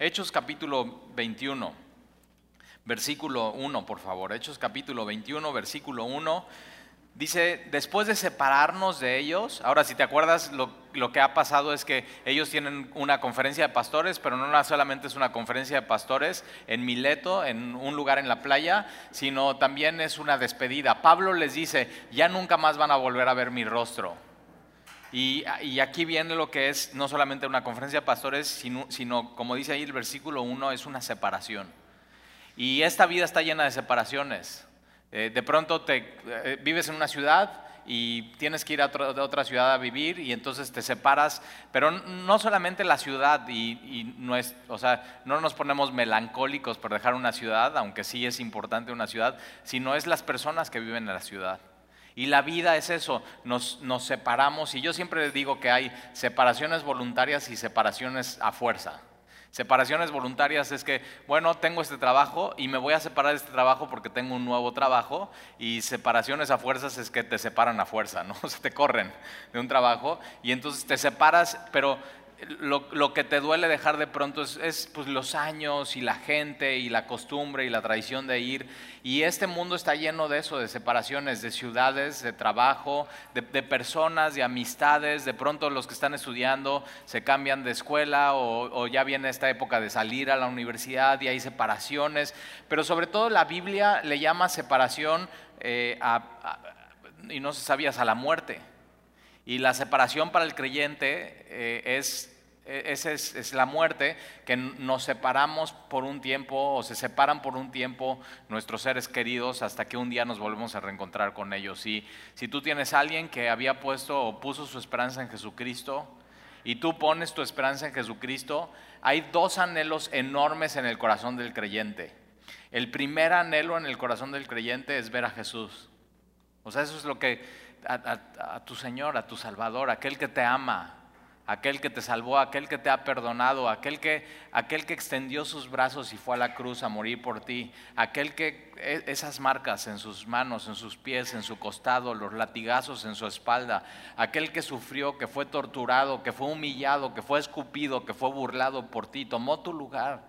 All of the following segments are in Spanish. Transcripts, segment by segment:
Hechos capítulo 21, versículo 1, por favor. Hechos capítulo 21, versículo 1. Dice, después de separarnos de ellos, ahora si te acuerdas, lo, lo, que ha pasado es que ellos tienen una conferencia de pastores, pero no solamente es una conferencia de pastores en Mileto, en un lugar en la playa, sino también es una despedida. Pablo les dice, ya nunca más van a volver a ver mi rostro. Y, y aquí viene lo que es no solamente una conferencia de pastores, sino, como dice ahí el versículo 1, es una separación. Y esta vida está llena de separaciones. Eh, de pronto te, eh, vives en una ciudad y tienes que ir a otra ciudad a vivir y entonces te separas, pero no solamente la ciudad y, no es, o sea, no nos ponemos melancólicos por dejar una ciudad, aunque sí es importante una ciudad, sino es las personas que viven en la ciudad. Y la vida es eso, nos, nos separamos y yo siempre les digo que hay separaciones voluntarias y separaciones a fuerza. Separaciones voluntarias es que, bueno, tengo este trabajo y me voy a separar de este trabajo porque tengo un nuevo trabajo. Y separaciones a fuerzas es que te separan a fuerza, ¿no? Se te corren de un trabajo y entonces te separas, pero lo, que te duele dejar de pronto es, pues, los años y la gente y la costumbre y la tradición de ir. Y este mundo está lleno de eso, de separaciones, de ciudades, de trabajo, de, personas, de amistades. De pronto los que están estudiando se cambian de escuela o, ya viene esta época de salir a la universidad y hay separaciones. Pero sobre todo la Biblia le llama separación eh, y no se sabías a la muerte. Y la separación para el creyente eh, es, es, la muerte, que nos separamos por un tiempo o se separan por un tiempo nuestros seres queridos hasta que un día nos volvemos a reencontrar con ellos. Y si tú tienes a alguien que había puesto o puso su esperanza en Jesucristo y tú pones tu esperanza en Jesucristo, hay dos anhelos enormes en el corazón del creyente. El primer anhelo en el corazón del creyente es ver a Jesús. O sea, eso es lo que a, tu Señor, a tu Salvador, aquel que te ama, aquel que te salvó, aquel que te ha perdonado, aquel que, aquel que extendió sus brazos y fue a la cruz a morir por ti, aquel que e, esas marcas en sus manos, en sus pies, en su costado, los latigazos en su espalda, aquel que sufrió, que fue torturado, que fue humillado, que fue escupido, que fue burlado por ti, tomó tu lugar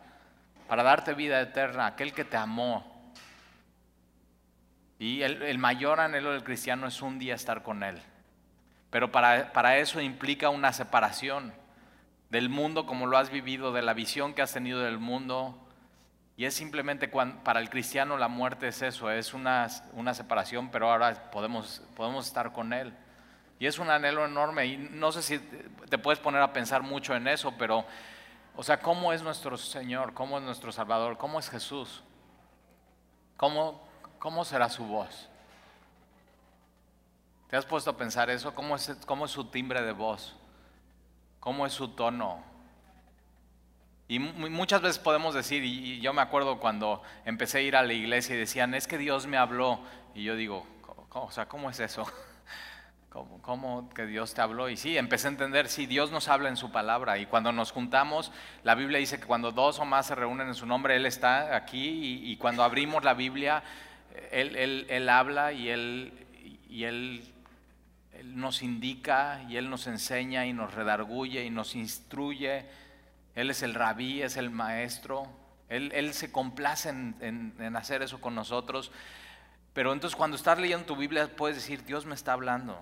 para darte vida eterna, aquel que te amó, y el, mayor anhelo del cristiano es un día estar con Él. Pero para, para eso implica una separación del mundo como lo has vivido, de la visión que has tenido del mundo. Y es simplemente cuando, para el cristiano la muerte es eso, es una, una separación, pero ahora podemos, podemos estar con Él. Y es un anhelo enorme. Y no sé si te puedes poner a pensar mucho en eso, pero, o sea, ¿cómo es nuestro Señor? ¿Cómo es nuestro Salvador? ¿Cómo es Jesús? ¿Cómo, ¿cómo será su voz? ¿Te has puesto a pensar eso? ¿Cómo es, cómo es su timbre de voz? ¿Cómo es su tono? Y muchas veces podemos decir, y yo me acuerdo cuando empecé a ir a la iglesia y decían, es que Dios me habló. Y yo digo, o sea, ¿cómo es eso? ¿Cómo, ¿Cómo, que Dios te habló? Y sí, empecé a entender, sí, Dios nos habla en su palabra. Y cuando nos juntamos, la Biblia dice que cuando dos o más se reúnen en su nombre, Él está aquí. Y, y cuando abrimos la Biblia, él, habla y, él, y él, nos indica y Él nos enseña y nos redarguye y nos instruye. Él es el rabí, es el maestro. Él, se complace en, en, hacer eso con nosotros. Pero entonces cuando estás leyendo tu Biblia puedes decir, Dios me está hablando.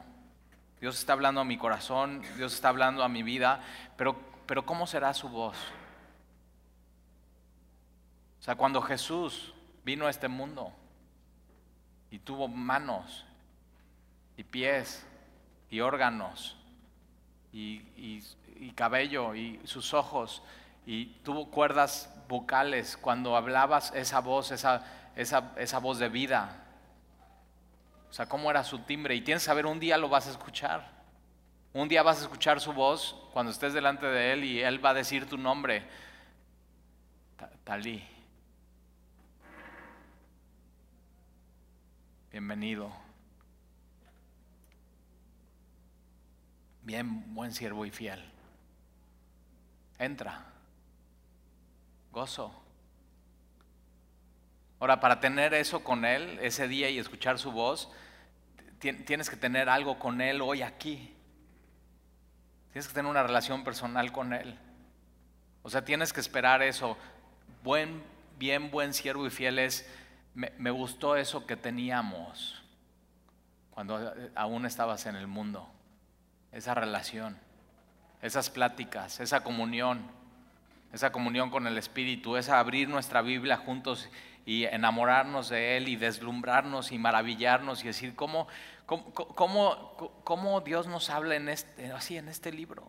Dios está hablando a mi corazón, Dios está hablando a mi vida, pero, pero ¿cómo será su voz? O sea, cuando Jesús vino a este mundo, y tuvo manos y pies y órganos y, cabello y sus ojos y tuvo cuerdas vocales cuando hablabas esa voz, esa, esa, esa voz de vida. O sea, cómo era su timbre. Y tienes que saber, un día lo vas a escuchar. Un día vas a escuchar su voz cuando estés delante de él y él va a decir tu nombre. Talí. Bienvenido. Bien, buen siervo y fiel. Entra. Gozo. Ahora, para tener eso con Él ese día y escuchar su voz, tienes que tener algo con Él hoy aquí. Tienes que tener una relación personal con Él. O sea, tienes que esperar eso. Buen, bien, buen siervo y fiel es, me, gustó eso que teníamos cuando aún estabas en el mundo. Esa relación, esas pláticas, esa comunión, esa comunión con el Espíritu, esa abrir nuestra Biblia juntos y enamorarnos de Él y deslumbrarnos y maravillarnos y decir cómo, cómo, Dios nos habla en este, así en este libro.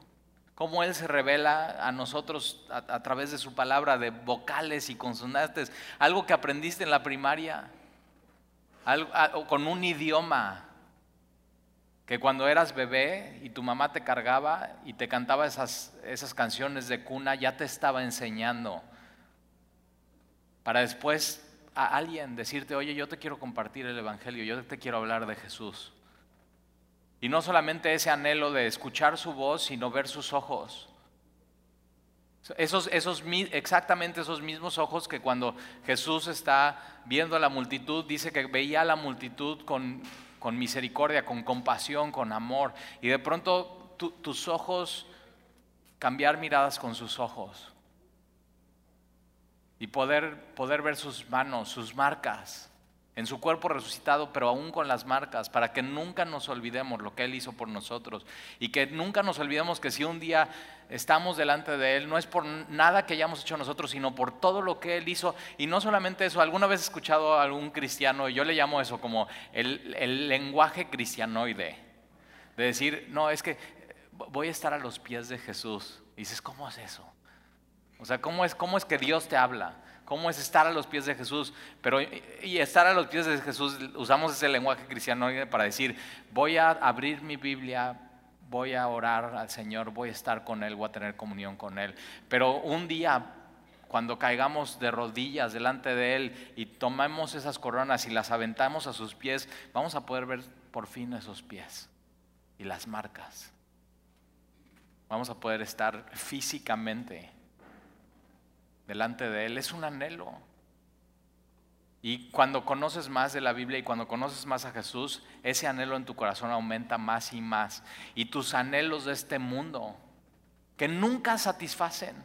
Cómo Él se revela a nosotros a, través de su palabra de vocales y consonantes. Algo que aprendiste en la primaria. con un idioma. Que cuando eras bebé y tu mamá te cargaba y te cantaba esas, esas canciones de cuna, ya te estaba enseñando. Para después a alguien, decirte, oye, yo te quiero compartir el Evangelio, yo te quiero hablar de Jesús. Y no solamente ese anhelo de escuchar su voz, sino ver sus ojos. Esos, esos, exactamente esos mismos ojos que cuando Jesús está viendo a la multitud, dice que veía a la multitud con, con misericordia, con compasión, con amor. Y de pronto tus ojos, cambiar miradas con sus ojos y poder, poder ver sus manos, sus marcas en su cuerpo resucitado, pero aún con las marcas, para que nunca nos olvidemos lo que Él hizo por nosotros y que nunca nos olvidemos que si un día estamos delante de Él, no es por nada que hayamos hecho nosotros, sino por todo lo que Él hizo. Y no solamente eso, alguna vez he escuchado a algún cristiano, yo le llamo eso como el, el lenguaje cristianoide, de decir, no, es que voy a estar a los pies de Jesús. Y dices, ¿cómo es eso? O sea, ¿cómo es, cómo es que Dios te habla? ¿Cómo es estar a los pies de Jesús? Pero y estar a los pies de Jesús, usamos ese lenguaje cristiano para decir, voy a abrir mi Biblia, voy a orar al Señor, voy a estar con Él, voy a tener comunión con Él. Pero un día, cuando caigamos de rodillas delante de Él y tomemos esas coronas y las aventamos a sus pies, vamos a poder ver por fin esos pies y las marcas. Vamos a poder estar físicamente delante de Él, es un anhelo. Y cuando conoces más de la Biblia y cuando conoces más a Jesús, ese anhelo en tu corazón aumenta más y más. Y tus anhelos de este mundo, que nunca satisfacen,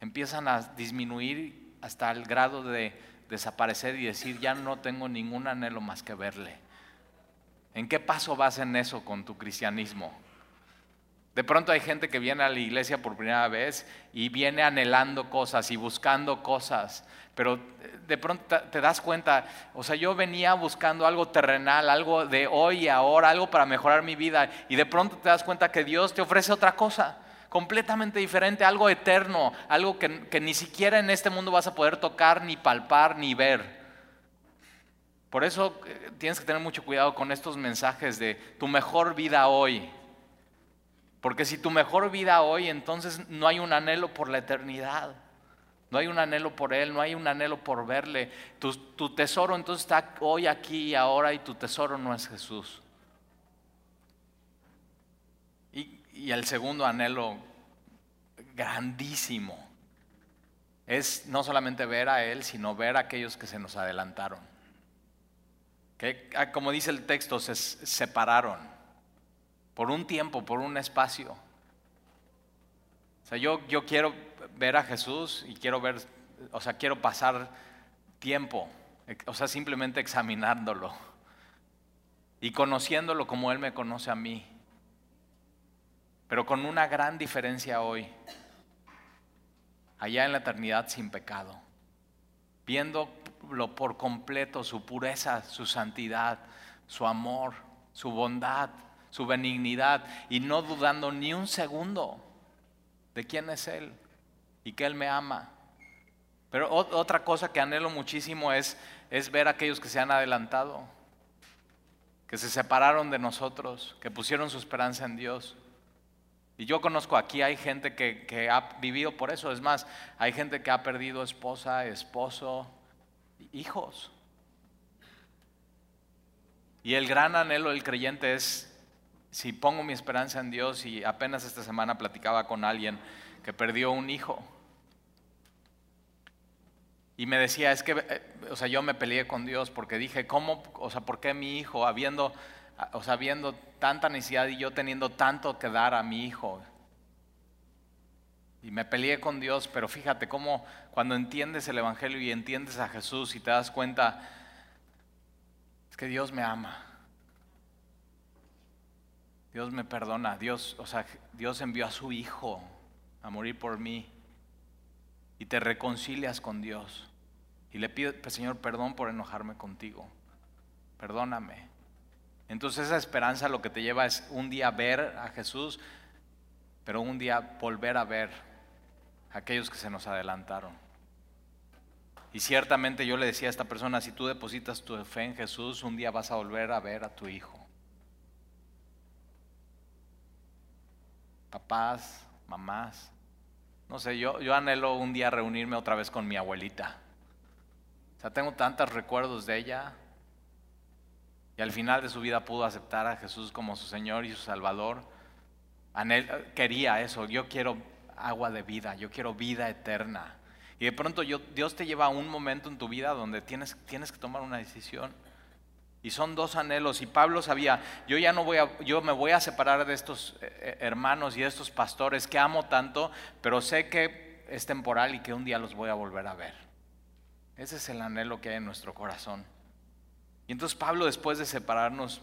empiezan a disminuir hasta el grado de desaparecer y decir, ya no tengo ningún anhelo más que verle. ¿En qué paso vas en eso con tu cristianismo? De pronto hay gente que viene a la iglesia por primera vez y viene anhelando cosas y buscando cosas, pero de pronto te das cuenta, o sea, yo venía buscando algo terrenal, algo de hoy y ahora, algo para mejorar mi vida, y de pronto te das cuenta que Dios te ofrece otra cosa, completamente diferente, algo eterno, algo que, que ni siquiera en este mundo vas a poder tocar, ni palpar, ni ver. Por eso eh, tienes que tener mucho cuidado con estos mensajes de tu mejor vida hoy. Porque si tu mejor vida hoy, entonces no hay un anhelo por la eternidad. No hay un anhelo por Él, no hay un anhelo por verle. Tu, tesoro entonces está hoy, aquí y ahora y tu tesoro no es Jesús. Y, y el segundo anhelo grandísimo es no solamente ver a Él, sino ver a aquellos que se nos adelantaron. Que, ah, como dice el texto, se separaron por un tiempo, por un espacio. O sea, yo, yo quiero ver a Jesús y quiero ver, o sea, quiero pasar tiempo, o sea, simplemente examinándolo y conociéndolo como Él me conoce a mí. Pero con una gran diferencia hoy, allá en la eternidad sin pecado, viéndolo por completo, su pureza, su santidad, su amor, su bondad, su benignidad y no dudando ni un segundo de quién es Él y que Él me ama. Pero otra cosa que anhelo muchísimo es, es ver a aquellos que se han adelantado, que se separaron de nosotros, que pusieron su esperanza en Dios. Y yo conozco aquí, hay gente que, que ha vivido por eso. Es más, hay gente que ha perdido esposa, esposo, hijos. Y el gran anhelo del creyente es si pongo mi esperanza en Dios y apenas esta semana platicaba con alguien que perdió un hijo. Y me decía, es que, eh, o sea, yo me peleé con Dios porque dije, ¿cómo, o sea, por qué mi hijo, habiendo, o sea, habiendo tanta necesidad y yo teniendo tanto que dar a mi hijo? Y me peleé con Dios, pero fíjate cómo cuando entiendes el Evangelio y entiendes a Jesús y te das cuenta, es que Dios me ama. Dios me perdona, Dios, o sea, Dios envió a su Hijo a morir por mí y te reconcilias con Dios. Y le pido, Señor, perdón por enojarme contigo. Perdóname. Entonces esa esperanza lo que te lleva es un día ver a Jesús, pero un día volver a ver a aquellos que se nos adelantaron. Y ciertamente yo le decía a esta persona, si tú depositas tu fe en Jesús, un día vas a volver a ver a tu hijo. Papás, mamás. No sé, yo, yo anhelo un día reunirme otra vez con mi abuelita. O sea, tengo tantos recuerdos de ella. Y al final de su vida pudo aceptar a Jesús como su Señor y su Salvador. quería eso. Yo quiero agua de vida. Yo quiero vida eterna. Y de pronto Dios te lleva a un momento en tu vida donde tienes, tienes que tomar una decisión. Y son dos anhelos. Y Pablo sabía, yo ya no voy a, yo me voy a separar de estos eh, eh, hermanos y de estos pastores que amo tanto, pero sé que es temporal y que un día los voy a volver a ver. Ese es el anhelo que hay en nuestro corazón. Y entonces Pablo después de separarnos,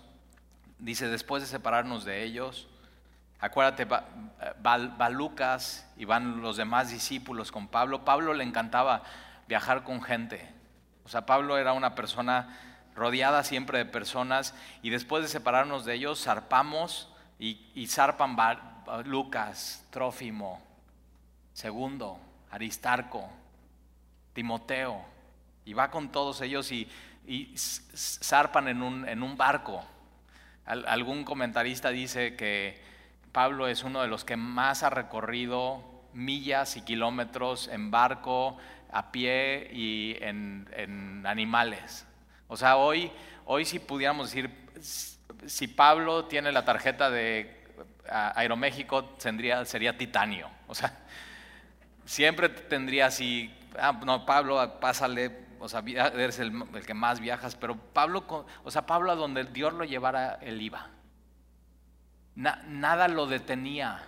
dice, después de separarnos de ellos, acuérdate, va, va, Lucas y van los demás discípulos con Pablo. Pablo le encantaba viajar con gente. O sea, Pablo era una persona rodeada siempre de personas y después de separarnos de ellos, zarpamos y, zarpan Lucas, Trófimo, Segundo, Aristarco, Timoteo y va con todos ellos y, zarpan en un, en un barco. algún comentarista dice que Pablo es uno de los que más ha recorrido millas y kilómetros en barco, a pie y en, animales. O sea, hoy, hoy si pudiéramos decir, si Pablo tiene la tarjeta de Aeroméxico, sería titanio. O sea, siempre tendría así, ah, no, Pablo, pásale o sea, eres el, que más viajas, pero Pablo, o sea, Pablo a donde Dios lo llevara, él iba. nada lo detenía,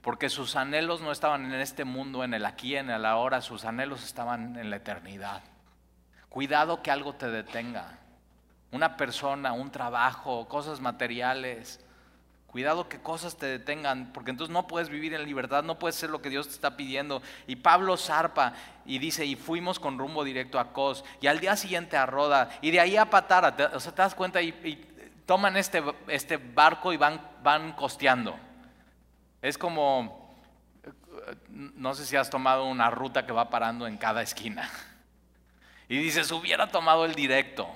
porque sus anhelos no estaban en este mundo, en el aquí, en el ahora, sus anhelos estaban en la eternidad. Cuidado que algo te detenga, una persona, un trabajo, cosas materiales. Cuidado que cosas te detengan, porque entonces no puedes vivir en libertad, no puedes hacer lo que Dios te está pidiendo. Y Pablo zarpa y dice, y fuimos con rumbo directo a Cos, y al día siguiente a Roda, y de ahí a Patara, o sea, te das cuenta, y, toman este, este, barco y van, van costeando. Es como, no sé si has tomado una ruta que va parando en cada esquina. Y dices, hubiera tomado el directo.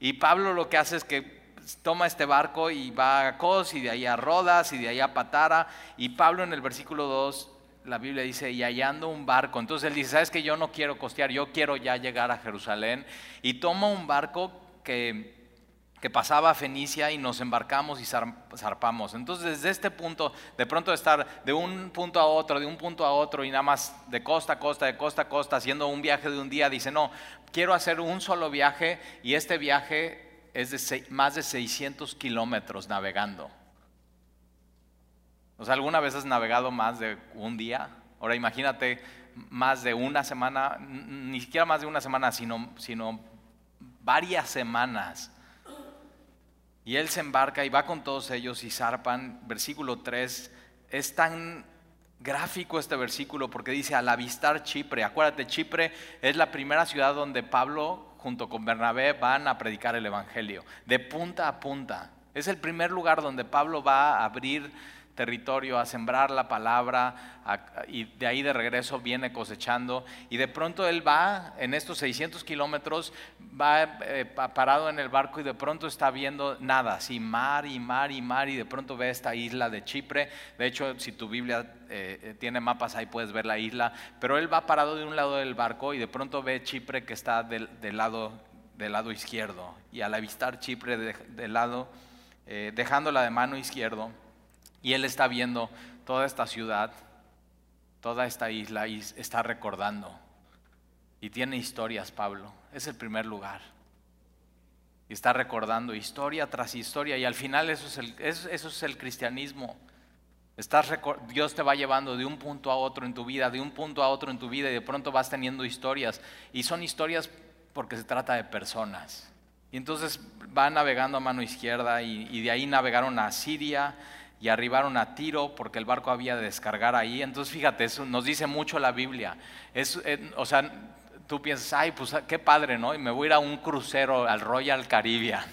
Y Pablo lo que hace es que toma este barco y va a Cos y de ahí a Rodas y de ahí a Patara. Y Pablo en el versículo 2, la Biblia dice, y hallando un barco. Entonces él dice, ¿sabes que yo no quiero costear? Yo quiero ya llegar a Jerusalén. Y toma un barco que que pasaba a Fenicia y nos embarcamos y zarpamos. Entonces, desde este punto, de pronto estar de un punto a otro, de un punto a otro y nada más de costa a costa, de costa a costa, haciendo un viaje de un día, dice, no, quiero hacer un solo viaje y este viaje es de más de 600 kilómetros navegando. O sea, ¿alguna vez has navegado más de un día? Ahora imagínate más de una semana, ni siquiera más de una semana, sino, sino varias semanas. Y él se embarca y va con todos ellos y zarpan. Versículo 3. Es tan gráfico este versículo porque dice al avistar Chipre. Acuérdate, Chipre es la primera ciudad donde Pablo junto con Bernabé van a predicar el Evangelio, de punta a punta. Es el primer lugar donde Pablo va a abrir territorio, a sembrar la palabra, y de ahí de regreso viene cosechando. Y de pronto él va en estos 600 kilómetros, va eh, parado en el barco y de pronto está viendo nada, así mar y mar y mar, y de pronto ve esta isla de Chipre. De hecho, si tu Biblia eh, eh, tiene mapas, ahí puedes ver la isla. Pero él va parado de un lado del barco y de pronto ve Chipre que está del, lado, del lado izquierdo. Y al avistar Chipre del lado, dejándola de mano izquierdo, y él está viendo toda esta ciudad, toda esta isla y está recordando. Y tiene historias, Pablo. Es el primer lugar. Y está recordando historia tras historia. Y al final eso es el, eso es el cristianismo. Estás Dios te va llevando de un punto a otro en tu vida, de un punto a otro en tu vida y de pronto vas teniendo historias. Y son historias porque se trata de personas. Y entonces va navegando a mano izquierda y, de ahí navegaron a Siria y arribaron a Tiro porque el barco había de descargar ahí. Entonces fíjate, eso nos dice mucho la Biblia. Es, eh, o sea, tú piensas, ay, pues qué padre, ¿no? Y me voy a ir a un crucero al Royal Caribbean.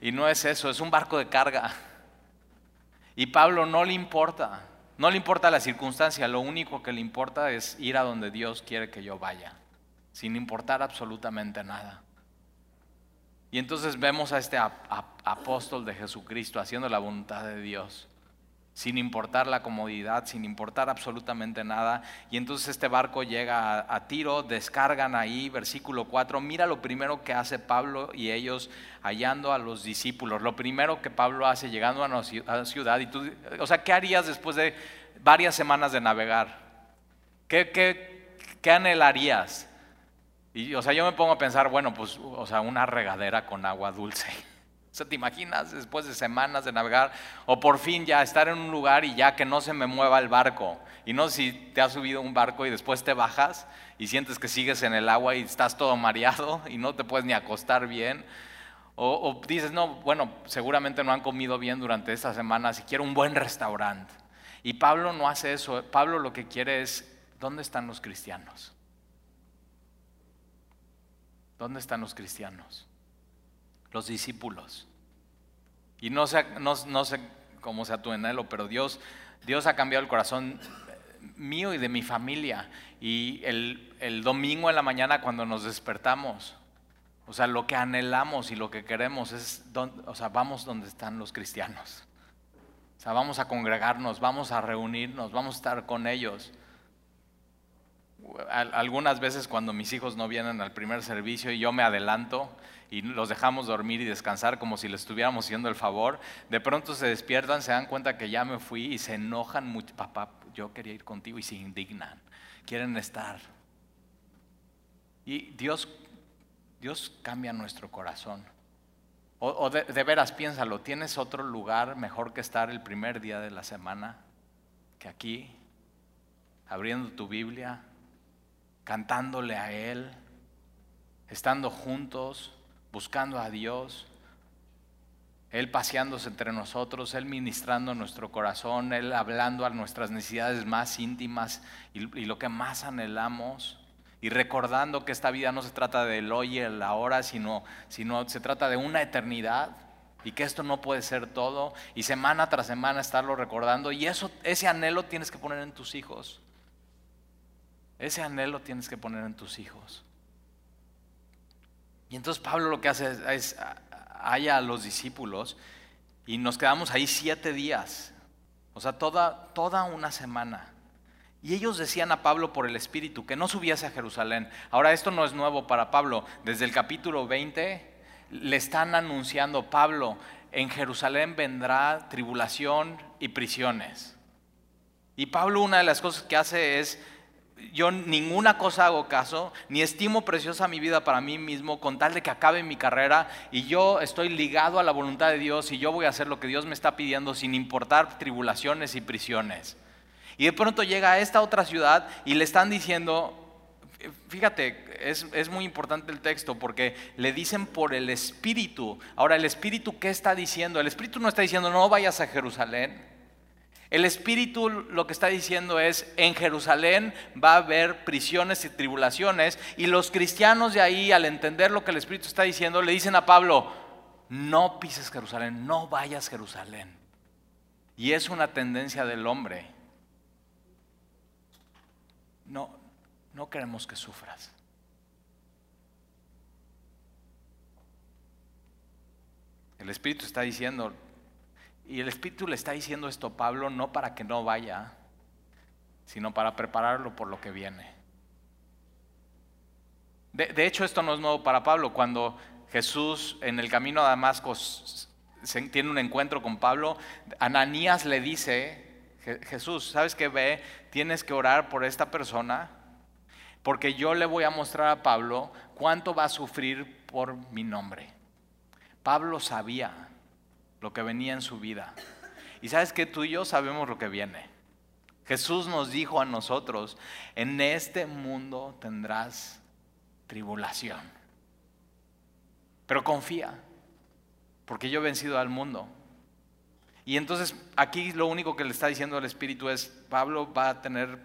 Y no es eso, es un barco de carga. Y Pablo no le importa, no le importa la circunstancia, lo único que le importa es ir a donde Dios quiere que yo vaya, sin importar absolutamente nada. Y entonces vemos a este apóstol de Jesucristo haciendo la voluntad de Dios sin importar la comodidad, sin importar absolutamente nada. Y entonces este barco llega a, Tiro, descargan ahí, versículo 4. Mira lo primero que hace Pablo y ellos hallando a los discípulos. Lo primero que Pablo hace llegando a la ciudad. Y tú, o sea, ¿qué harías después de varias semanas de navegar? ¿Qué, qué, qué anhelarías? Y, o sea, yo me pongo a pensar, bueno, pues, o sea, una regadera con agua dulce. O sea, ¿te imaginas después de semanas de navegar? O por fin ya estar en un lugar y ya que no se me mueva el barco. Y no si te has subido un barco y después te bajas y sientes que sigues en el agua y estás todo mareado y no te puedes ni acostar bien. O, dices, no, bueno, seguramente no han comido bien durante estas semanas y quiero un buen restaurante. Y Pablo no hace eso. Pablo lo que quiere es, ¿dónde están los cristianos? ¿Dónde están los cristianos? los discípulos. Y no sé, no, sé cómo sea tu anhelo, pero Dios, Dios ha cambiado el corazón mío y de mi familia. Y el, el domingo en la mañana cuando nos despertamos, o sea, lo que anhelamos y lo que queremos es, o sea, vamos donde están los cristianos. O sea, vamos a congregarnos, vamos a reunirnos, vamos a estar con ellos. Algunas veces cuando mis hijos no vienen al primer servicio y yo me adelanto, y los dejamos dormir y descansar como si les estuviéramos haciendo el favor, de pronto se despiertan, se dan cuenta que ya me fui y se enojan mucho, papá, yo quería ir contigo y se indignan, quieren estar. Y Dios, Dios cambia nuestro corazón. O, de, de veras, piénsalo, ¿tienes otro lugar mejor que estar el primer día de la semana que aquí, abriendo tu Biblia, cantándole a Él, estando juntos, buscando a Dios, Él paseándose entre nosotros, Él ministrando nuestro corazón, Él hablando a nuestras necesidades más íntimas y, lo que más anhelamos. Y recordando que esta vida no se trata del hoy y el ahora, sino, sino se trata de una eternidad y que esto no puede ser todo y semana tras semana estarlo recordando y eso ese anhelo tienes que poner en tus hijos. Ese anhelo tienes que poner en tus hijos. Y entonces Pablo lo que hace es, haya a los discípulos y nos quedamos ahí siete días, o sea, toda, toda una semana. Y ellos decían a Pablo por el Espíritu que no subiese a Jerusalén. Ahora esto no es nuevo para Pablo. Desde el capítulo 20 le están anunciando, Pablo, en Jerusalén vendrá tribulación y prisiones. Y Pablo una de las cosas que hace es yo ninguna cosa hago caso, ni estimo preciosa mi vida para mí mismo con tal de que acabe mi carrera y yo estoy ligado a la voluntad de Dios y yo voy a hacer lo que Dios me está pidiendo sin importar tribulaciones y prisiones. Y de pronto llega a esta otra ciudad y le están diciendo, fíjate, es, es, muy importante el texto porque le dicen por el Espíritu. Ahora, ¿el Espíritu qué está diciendo? El Espíritu no está diciendo, no vayas a Jerusalén. El Espíritu lo que está diciendo es, en Jerusalén va a haber prisiones y tribulaciones, y los cristianos de ahí, al entender lo que el Espíritu está diciendo, le dicen a Pablo, no pises Jerusalén, no vayas a Jerusalén. Y es una tendencia del hombre. No, no queremos que sufras. El Espíritu está diciendo, y el Espíritu le está diciendo esto a Pablo no para que no vaya, sino para prepararlo por lo que viene. De, hecho, esto no es nuevo para Pablo. Cuando Jesús en el camino a Damasco tiene un encuentro con Pablo, Ananías le dice, Jesús, ¿sabes qué ve? Tienes que orar por esta persona porque yo le voy a mostrar a Pablo cuánto va a sufrir por mi nombre. Pablo sabía lo que venía en su vida. Y sabes que tú y yo sabemos lo que viene. Jesús nos dijo a nosotros, en este mundo tendrás tribulación. Pero confía, porque yo he vencido al mundo. Y entonces aquí lo único que le está diciendo el Espíritu es, Pablo va a tener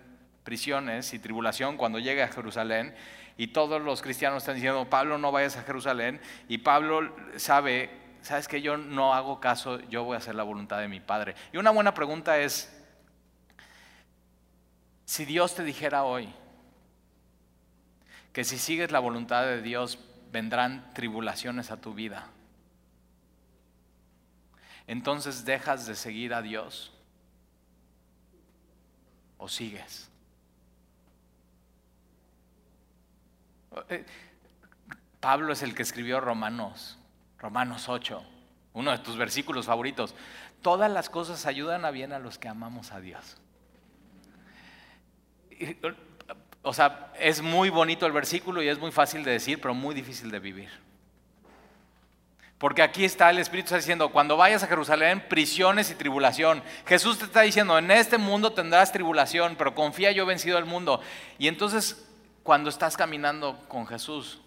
prisiones y tribulación cuando llegue a Jerusalén. Y todos los cristianos están diciendo, Pablo no vayas a Jerusalén. Y Pablo sabe, sabes que yo no hago caso, yo voy a hacer la voluntad de mi Padre. Y una buena pregunta es, si Dios te dijera hoy que si sigues la voluntad de Dios vendrán tribulaciones a tu vida, entonces dejas de seguir a Dios o sigues. Eh, Pablo es el que escribió Romanos, Romanos 8, uno de tus versículos favoritos. Todas las cosas ayudan a bien a los que amamos a Dios. O sea, es muy bonito el versículo y es muy fácil de decir, pero muy difícil de vivir. Porque aquí está el Espíritu está diciendo, cuando vayas a Jerusalén, prisiones y tribulación. Jesús te está diciendo, en este mundo tendrás tribulación, pero confía, yo he vencido el mundo. Y entonces, cuando estás caminando con Jesús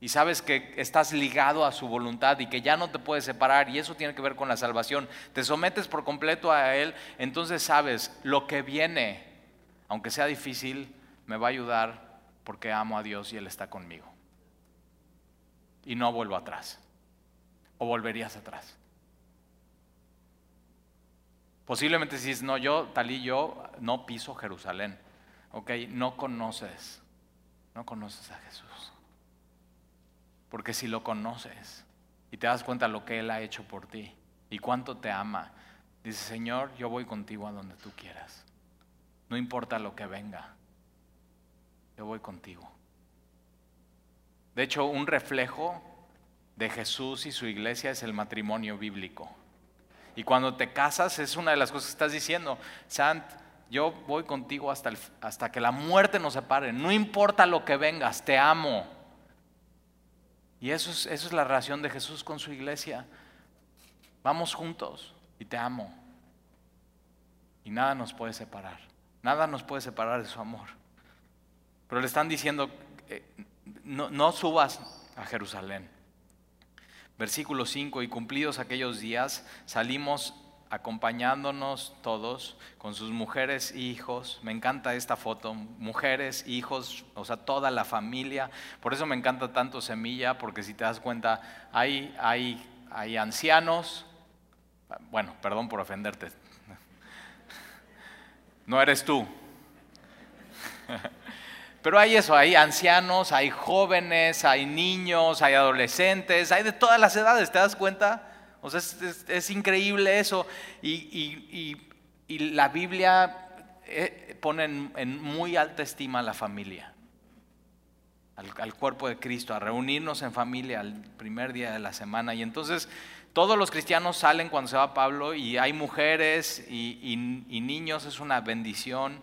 y sabes que estás ligado a su voluntad y que ya no te puedes separar, y eso tiene que ver con la salvación, te sometes por completo a Él, entonces sabes, lo que viene, aunque sea difícil, me va a ayudar porque amo a Dios y Él está conmigo. Y no vuelvo atrás o volverías atrás? Posiblemente si dices, no, yo, tal y yo, no piso Jerusalén. Ok, no conoces, no conoces a Jesús. Porque si lo conoces y te das cuenta lo que Él ha hecho por ti y cuánto te ama, dice, Señor, yo voy contigo a donde tú quieras. No importa lo que venga, yo voy contigo. De hecho, un reflejo de Jesús y su iglesia es el matrimonio bíblico. Y cuando te casas es una de las cosas que estás diciendo, Sant, yo voy contigo hasta, hasta que la muerte nos separe, no importa lo que vengas, te amo. Y eso es, eso es la relación de Jesús con su iglesia. Vamos juntos y te amo. Y nada nos puede separar, nada nos puede separar de su amor. Pero le están diciendo, eh, no, no subas a Jerusalén Versículo 5, y cumplidos aquellos días, salimos acompañándonos todos con sus mujeres e hijos. Me encanta esta foto, mujeres, hijos, o sea, toda la familia. Por eso me encanta tanto Semilla, porque si te das cuenta, hay, hay, hay ancianos, bueno, perdón por ofenderte, no eres tú. Pero hay eso, hay ancianos, hay jóvenes, hay niños, hay adolescentes, hay de todas las edades, ¿te das cuenta? O sea, es, increíble eso. Y, la Biblia eh, pone en, muy alta estima a la familia, al, al, cuerpo de Cristo, a reunirnos en familia el primer día de la semana. Y entonces todos los cristianos salen cuando se va Pablo y hay mujeres y niños, es una bendición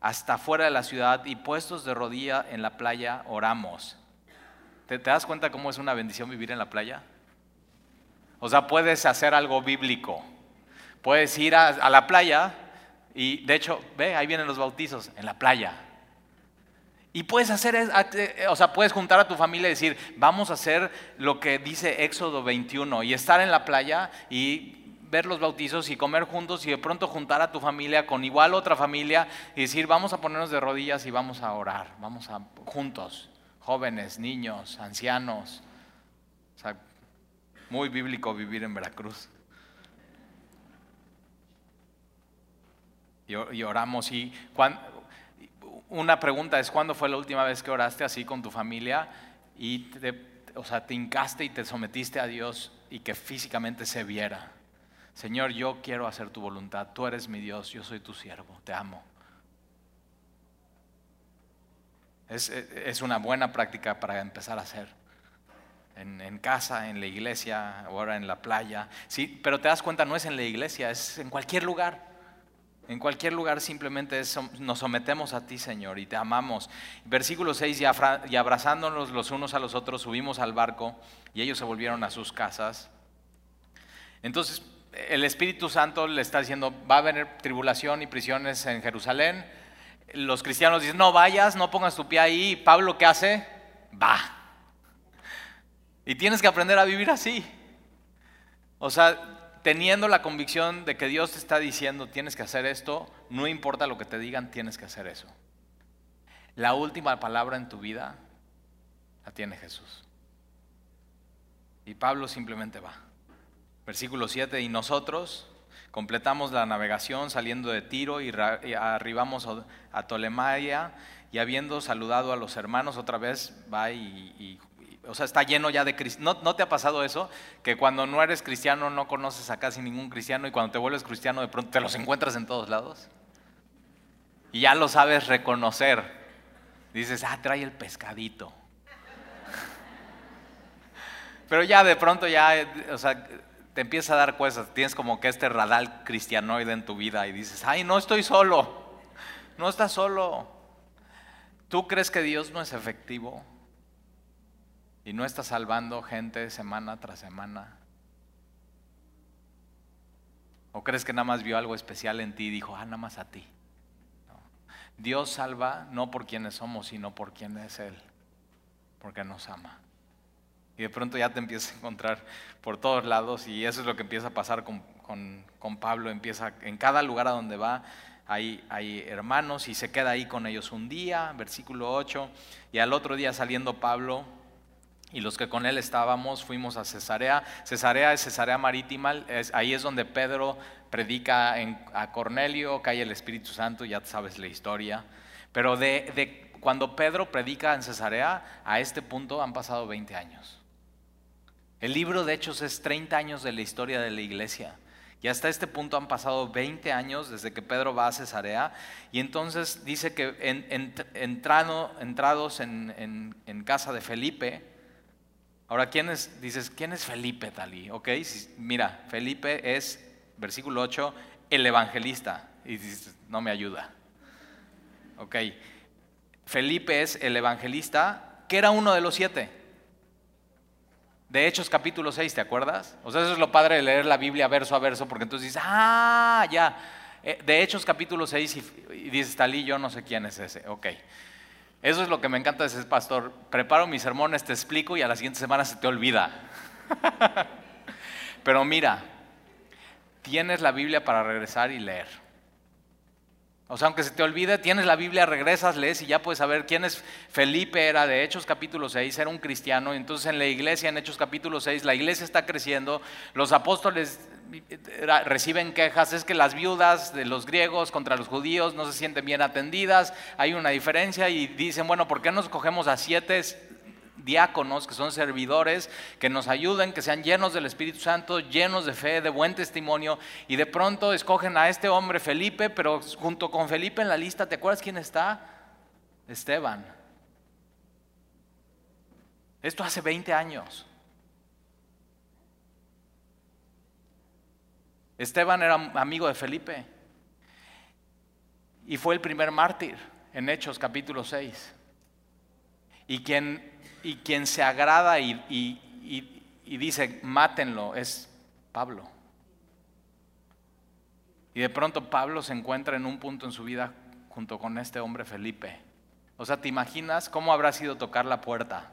hasta fuera de la ciudad y puestos de rodilla en la playa oramos. ¿Te, das cuenta cómo es una bendición vivir en la playa? O sea, puedes hacer algo bíblico. Puedes ir a, la playa y de hecho, ve, ahí vienen los bautizos, en la playa. Y puedes hacer, o sea, puedes juntar a tu familia y decir, vamos a hacer lo que dice Éxodo 21 y estar en la playa y ver los bautizos y comer juntos y de pronto juntar a tu familia con igual otra familia y decir, vamos a ponernos de rodillas y vamos a orar, vamos a juntos, jóvenes, niños, ancianos. O sea, muy bíblico vivir en Veracruz. Y, oramos y una pregunta es, ¿cuándo fue la última vez que oraste así con tu familia y te, o sea, te hincaste y te sometiste a Dios y que físicamente se viera? Señor, yo quiero hacer tu voluntad, tú eres mi Dios, yo soy tu siervo, te amo. Es, una buena práctica para empezar a hacer. En, casa, en la iglesia, ahora en la playa. Sí, pero te das cuenta, no es en la iglesia, es en cualquier lugar. En cualquier lugar simplemente nos sometemos a ti, Señor, y te amamos. Versículo 6, y abrazándonos los unos a los otros, subimos al barco y ellos se volvieron a sus casas. Entonces, el Espíritu Santo le está diciendo, va a haber tribulación y prisiones en Jerusalén. Los cristianos dicen, no vayas, no pongas tu pie ahí. Pablo, ¿qué hace? Va. Y tienes que aprender a vivir así. O sea, teniendo la convicción de que Dios te está diciendo, tienes que hacer esto, no importa lo que te digan, tienes que hacer eso. La última palabra en tu vida la tiene Jesús. Y Pablo simplemente va. Versículo 7, y nosotros completamos la navegación saliendo de Tiro y, arribamos a Tolemaya y habiendo saludado a los hermanos otra vez va y, o sea, está lleno ya de cristianos. ¿No, ¿No, te ha pasado eso? Que cuando no eres cristiano no conoces a casi ningún cristiano y cuando te vuelves cristiano de pronto te los encuentras en todos lados. Y ya lo sabes reconocer. Dices, ah, trae el pescadito. Pero ya de pronto ya, o sea, te empieza a dar cosas, tienes como que este radal cristianoide en tu vida y dices, ay, no estoy solo, no estás solo. ¿Tú crees que Dios no es efectivo? Y no está salvando gente semana tras semana. ¿O crees que nada más vio algo especial en ti y dijo, ah, nada más a ti? Dios salva no por quienes somos, sino por quien es Él, porque nos ama. Y de pronto ya te empiezas a encontrar por todos lados y eso es lo que empieza a pasar con, Pablo. Empieza en cada lugar a donde va, hay, hay, hermanos y se queda ahí con ellos un día, versículo 8, y al otro día saliendo Pablo y los que con él estábamos fuimos a Cesarea. Cesarea es Cesarea Marítima, ahí es donde Pedro predica a Cornelio, cae el Espíritu Santo, ya sabes la historia. Pero de, cuando Pedro predica en Cesarea, a este punto han pasado 20 años. El libro de Hechos es 30 años de la historia de la iglesia. Y hasta este punto han pasado 20 años desde que Pedro va a Cesarea. Y entonces dice que entrados en, casa de Felipe. Ahora, ¿quién es? Dices, ¿quién es Felipe, Talí? Ok, mira, Felipe es, versículo 8, el evangelista. Y dices, no me ayuda. Ok, Felipe es el evangelista, que era uno de los siete de Hechos capítulo 6, ¿te acuerdas? O sea, eso es lo padre de leer la Biblia verso a verso, porque entonces dices, ah, ya, eh, de Hechos capítulo 6 y, dices, Talí, yo no sé quién es ese, ok. Eso es lo que me encanta de ese pastor. Preparo mis sermones, te explico y a la siguiente semana se te olvida. Pero mira, tienes la Biblia para regresar y leer. O sea, aunque se te olvide, tienes la Biblia, regresas, lees y ya puedes saber quién es Felipe, era de Hechos capítulo 6, era un cristiano. Entonces en la iglesia, en Hechos capítulo 6, la iglesia está creciendo, los apóstoles reciben quejas, es que las viudas de los griegos contra los judíos no se sienten bien atendidas, hay una diferencia y dicen, bueno, ¿por qué nos cogemos a siete diáconos, que son servidores, que nos ayuden, que sean llenos del Espíritu Santo, llenos de fe, de buen testimonio, y de pronto escogen a este hombre Felipe, pero junto con Felipe en la lista, ¿te acuerdas quién está? Esteban. Esto hace 20 años. Esteban era amigo de Felipe y fue el primer mártir en Hechos capítulo 6. Y quien y quien se agrada y, dice, mátenlo, es Pablo. Y de pronto Pablo se encuentra en un punto en su vida junto con este hombre Felipe. O sea, ¿te imaginas cómo habrá sido tocar la puerta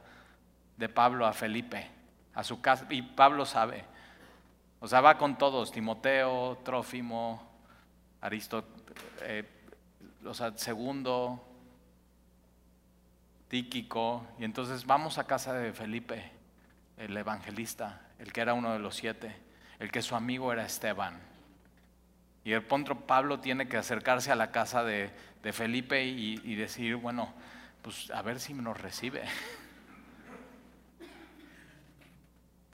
de Pablo a Felipe, a su casa? Y Pablo sabe. O sea, va con todos, Timoteo, Trófimo, Aristóteles, eh, o sea, segundo, Tíquico, y entonces vamos a casa de Felipe, el evangelista, el que era uno de los siete, el que su amigo era Esteban. Y el pontro Pablo tiene que acercarse a la casa de, Felipe y, y, decir, bueno, pues a ver si nos recibe.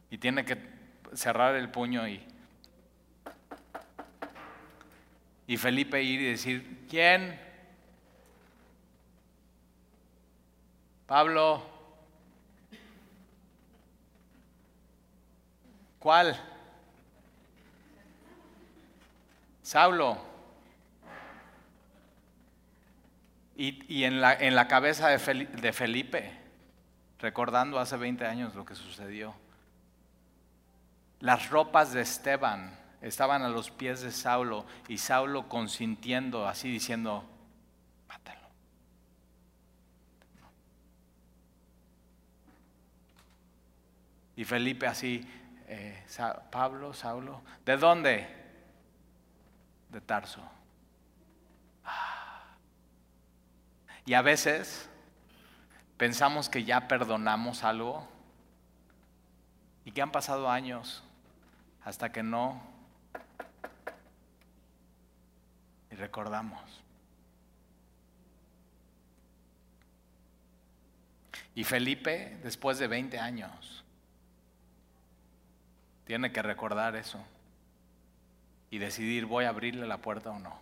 Y tiene que cerrar el puño y, y Felipe ir y decir, ¿quién? Pablo, ¿cuál? Saulo. Y, en, la, en, la, cabeza de Felipe, de Felipe, recordando hace 20 años lo que sucedió. Las ropas de Esteban estaban a los pies de Saulo y Saulo consintiendo, así diciendo, Y Felipe así, eh, Pablo, Saulo, ¿de dónde? De Tarso. Ah. Y a veces pensamos que ya perdonamos algo y que han pasado años hasta que no y recordamos. Y Felipe, después de 20 años, tiene que recordar eso y decidir, ¿voy a abrirle la puerta o no?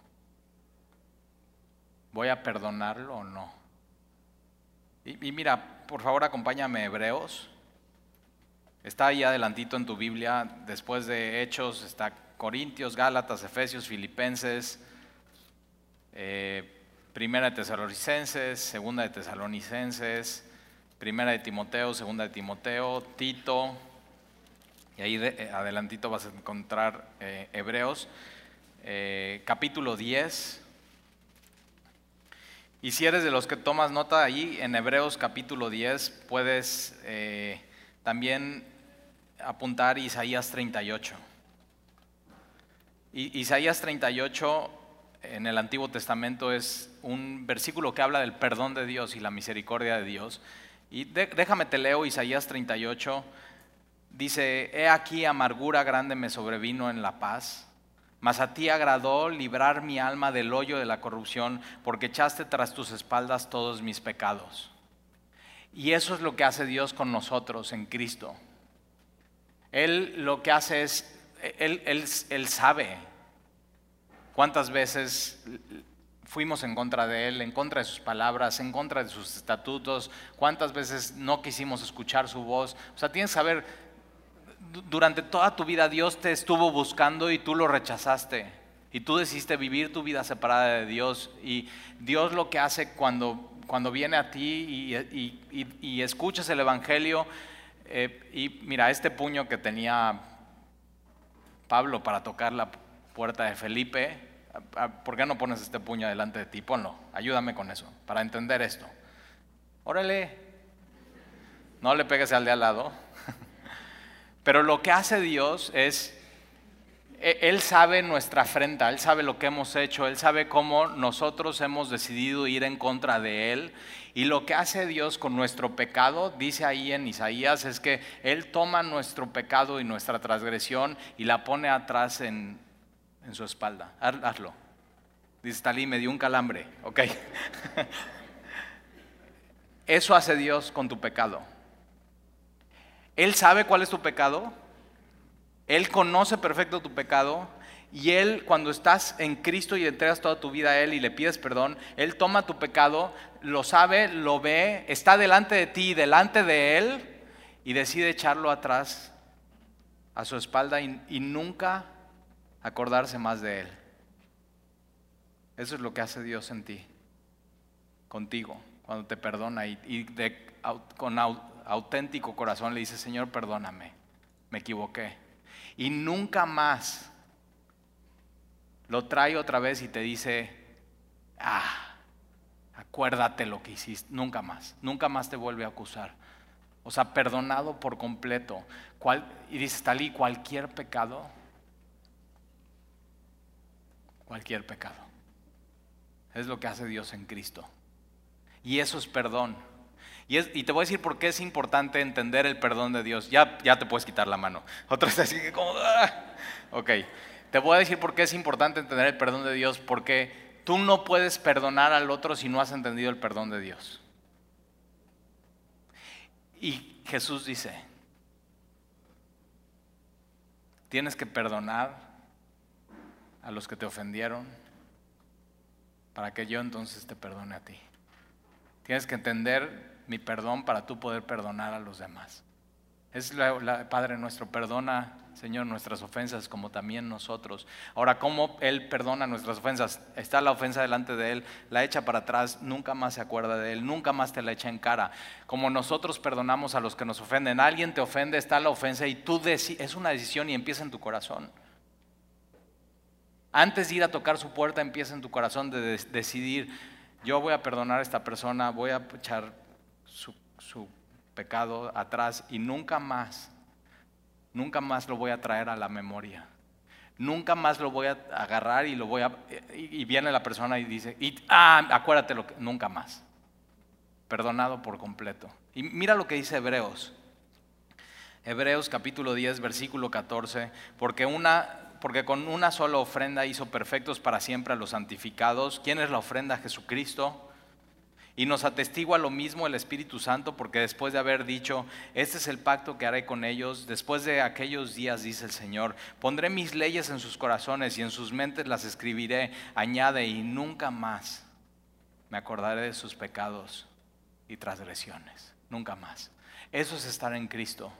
¿Voy a perdonarlo o no? Y, mira, por favor acompáñame Hebreos. Está ahí adelantito en tu Biblia, después de Hechos, está Corintios, Gálatas, Efesios, Filipenses, eh, Primera de Tesalonicenses, Segunda de Tesalonicenses, Primera de Timoteo, Segunda de Timoteo, Tito, y ahí eh, adelantito vas a encontrar eh, Hebreos, capítulo 10. Y si eres de los que tomas nota ahí, en Hebreos capítulo 10 puedes también apuntar Isaías 38. Y, Isaías 38 en el Antiguo Testamento es un versículo que habla del perdón de Dios y la misericordia de Dios. Y déjame te leo Isaías 38. Dice, he aquí amargura grande me sobrevino en la paz, mas a ti agradó librar mi alma del hoyo de la corrupción, porque echaste tras tus espaldas todos mis pecados. Y eso es lo que hace Dios con nosotros en Cristo. Él lo que hace es, Él, él, él sabe cuántas veces fuimos en contra de Él, en contra de sus palabras, en contra de sus estatutos, cuántas veces no quisimos escuchar su voz. O sea, tienes que saber, durante toda tu vida Dios te estuvo buscando y tú lo rechazaste. Y tú decidiste vivir tu vida separada de Dios. Y Dios lo que hace cuando, cuando viene a ti y, escuchas el Evangelio, eh, y mira, este puño que tenía Pablo para tocar la puerta de Felipe, ¿por qué no pones este puño delante de ti? Ponlo, ayúdame con eso, para entender esto. Órale, no le pegues al de al lado. Pero lo que hace Dios es e, él sabe nuestra afrenta, Él sabe lo que hemos hecho, Él sabe cómo nosotros hemos decidido ir en contra de Él. Y lo que hace Dios con nuestro pecado, dice ahí en Isaías, es que Él toma nuestro pecado y nuestra transgresión y la pone atrás en, su espalda. Hazlo. Dice Talí, me dio un calambre. Ok. Eso hace Dios con tu pecado. Él sabe cuál es tu pecado, él conoce perfecto tu pecado y Él, cuando estás en Cristo y entregas toda tu vida a Él y le pides perdón, Él toma tu pecado, lo sabe, lo ve, está delante de ti, delante de Él y decide echarlo atrás a su espalda y, nunca acordarse más de Él. Eso es lo que hace Dios en ti, contigo, cuando te perdona y, con auténtico corazón le dice, Señor, perdóname, me equivoqué y nunca más lo trae otra vez y te dice, ah, acuérdate lo que hiciste, nunca más, nunca más te vuelve a acusar. O sea, perdonado por completo. y dice, Talí, cualquier pecado, cualquier pecado. Es lo que hace Dios en Cristo. Y eso es perdón. Y, te voy a decir por qué es importante entender el perdón de Dios. Ya, ya te puedes quitar la mano. Otros así que como... ¡ah! Ok, te voy a decir por qué es importante entender el perdón de Dios. Porque tú no puedes perdonar al otro si no has entendido el perdón de Dios. Y Jesús dice, tienes que perdonar a los que te ofendieron para que yo entonces te perdone a ti. Tienes que entender mi perdón para tú poder perdonar a los demás. Es la, Padre nuestro, perdona, Señor, nuestras ofensas como también nosotros. Ahora, ¿cómo Él perdona nuestras ofensas? Está la ofensa delante de Él, la echa para atrás, nunca más se acuerda de Él, nunca más te la echa en cara. Como nosotros perdonamos a los que nos ofenden, alguien te ofende, está la ofensa y tú es una decisión y empieza en tu corazón. Antes de ir a tocar su puerta, empieza en tu corazón de decidir, yo voy a perdonar a esta persona, voy a echar su, pecado atrás y nunca más, nunca más lo voy a traer a la memoria. Nunca más lo voy a agarrar y lo voy a... Y viene la persona y dice, ah, acuérdate lo que... Nunca más. Perdonado por completo. Y mira lo que dice Hebreos. Hebreos capítulo 10, versículo 14. Porque, una, porque con una sola ofrenda hizo perfectos para siempre a los santificados. ¿Quién es la ofrenda? Jesucristo y nos atestigua lo mismo el Espíritu Santo, porque después de haber dicho, este es el pacto que haré con ellos, después de aquellos días, dice el Señor, pondré mis leyes en sus corazones y en sus mentes las escribiré, añade, y nunca más me acordaré de sus pecados y transgresiones, nunca más. Eso es estar en Cristo,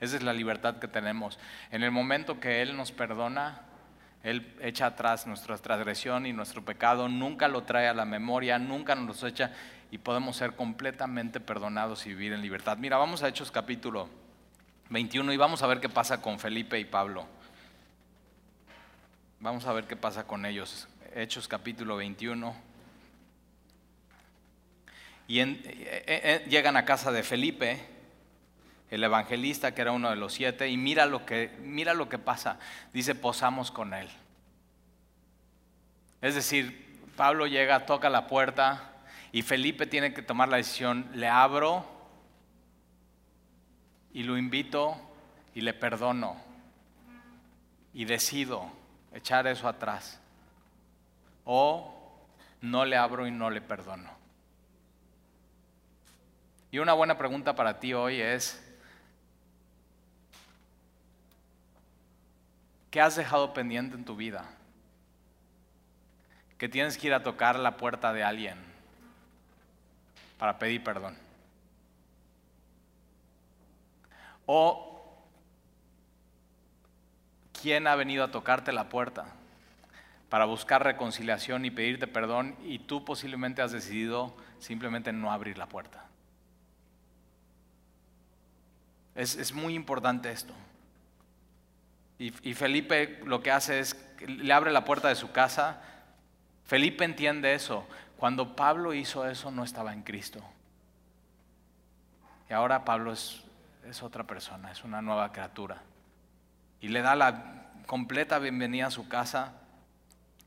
esa es la libertad que tenemos. En el momento que Él nos perdona, él echa atrás nuestra transgresión y nuestro pecado, nunca lo trae a la memoria, nunca nos echa y podemos ser completamente perdonados y vivir en libertad. Mira, vamos a Hechos capítulo 21 y vamos a ver qué pasa con Felipe y Pablo. Vamos a ver qué pasa con ellos. Hechos capítulo 21. Y eh, eh, eh, llegan a casa de Felipe, el evangelista que era uno de los siete, y mira lo que, mira lo que pasa. Dice, posamos con él. Es decir, Pablo llega, toca la puerta y Felipe tiene que tomar la decisión, le abro y lo invito y le perdono y decido echar eso atrás. O no le abro y no le perdono. Y una buena pregunta para ti hoy es, ¿Qué has dejado pendiente en tu vida? Que tienes que ir a tocar la puerta de alguien para pedir perdón. O quién ha venido a tocarte la puerta para buscar reconciliación y pedirte perdón y tú posiblemente has decidido simplemente no abrir la puerta. Es, es muy importante esto. Y, Felipe lo que hace es, le abre la puerta de su casa. Felipe entiende eso. Cuando Pablo hizo eso no estaba en Cristo. Y ahora Pablo es, es otra persona, es una nueva criatura. Y le da la completa bienvenida a su casa.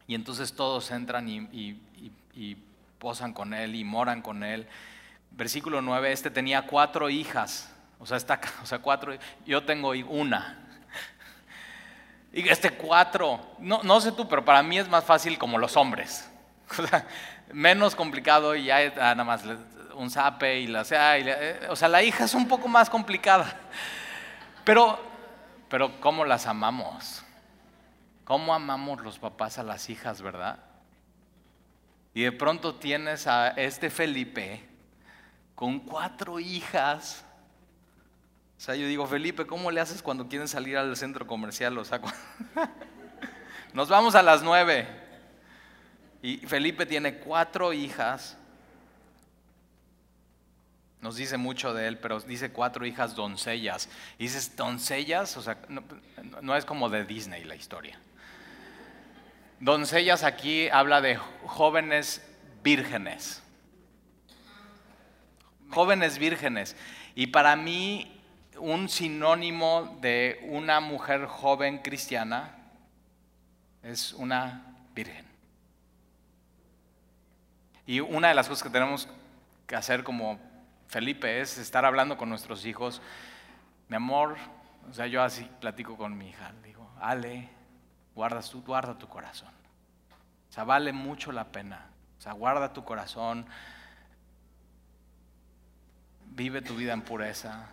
Y entonces todos entran y, y, posan con él y moran con él. Versículo 9, este tenía cuatro hijas. O sea, está, o sea, cuatro, yo tengo una. Y este cuatro, no, no sé tú, pero para mí es más fácil como los hombres. menos complicado y ya nada más un zape y la sea. Eh, o sea, la hija es un poco más complicada. Pero, pero ¿cómo las amamos? ¿Cómo amamos los papás a las hijas, verdad? Y de pronto tienes a este Felipe con cuatro hijas o sea, yo digo, Felipe, ¿cómo le haces cuando quieren salir al centro comercial? O sea, nos vamos a las nueve. Y Felipe tiene cuatro hijas. Nos dice mucho de él, pero dice cuatro hijas doncellas. Y dices, doncellas, o sea, no, no es como de Disney la historia. Doncellas aquí habla de jóvenes vírgenes. Jóvenes vírgenes. Y para mí un sinónimo de una mujer joven cristiana es una virgen. Y una de las cosas que tenemos que hacer como Felipe es estar hablando con nuestros hijos. Mi amor, o sea, yo así platico con mi hija, digo, Ale, guarda tu, guarda tu corazón. O sea, vale mucho la pena. O sea, guarda tu corazón, vive tu vida en pureza,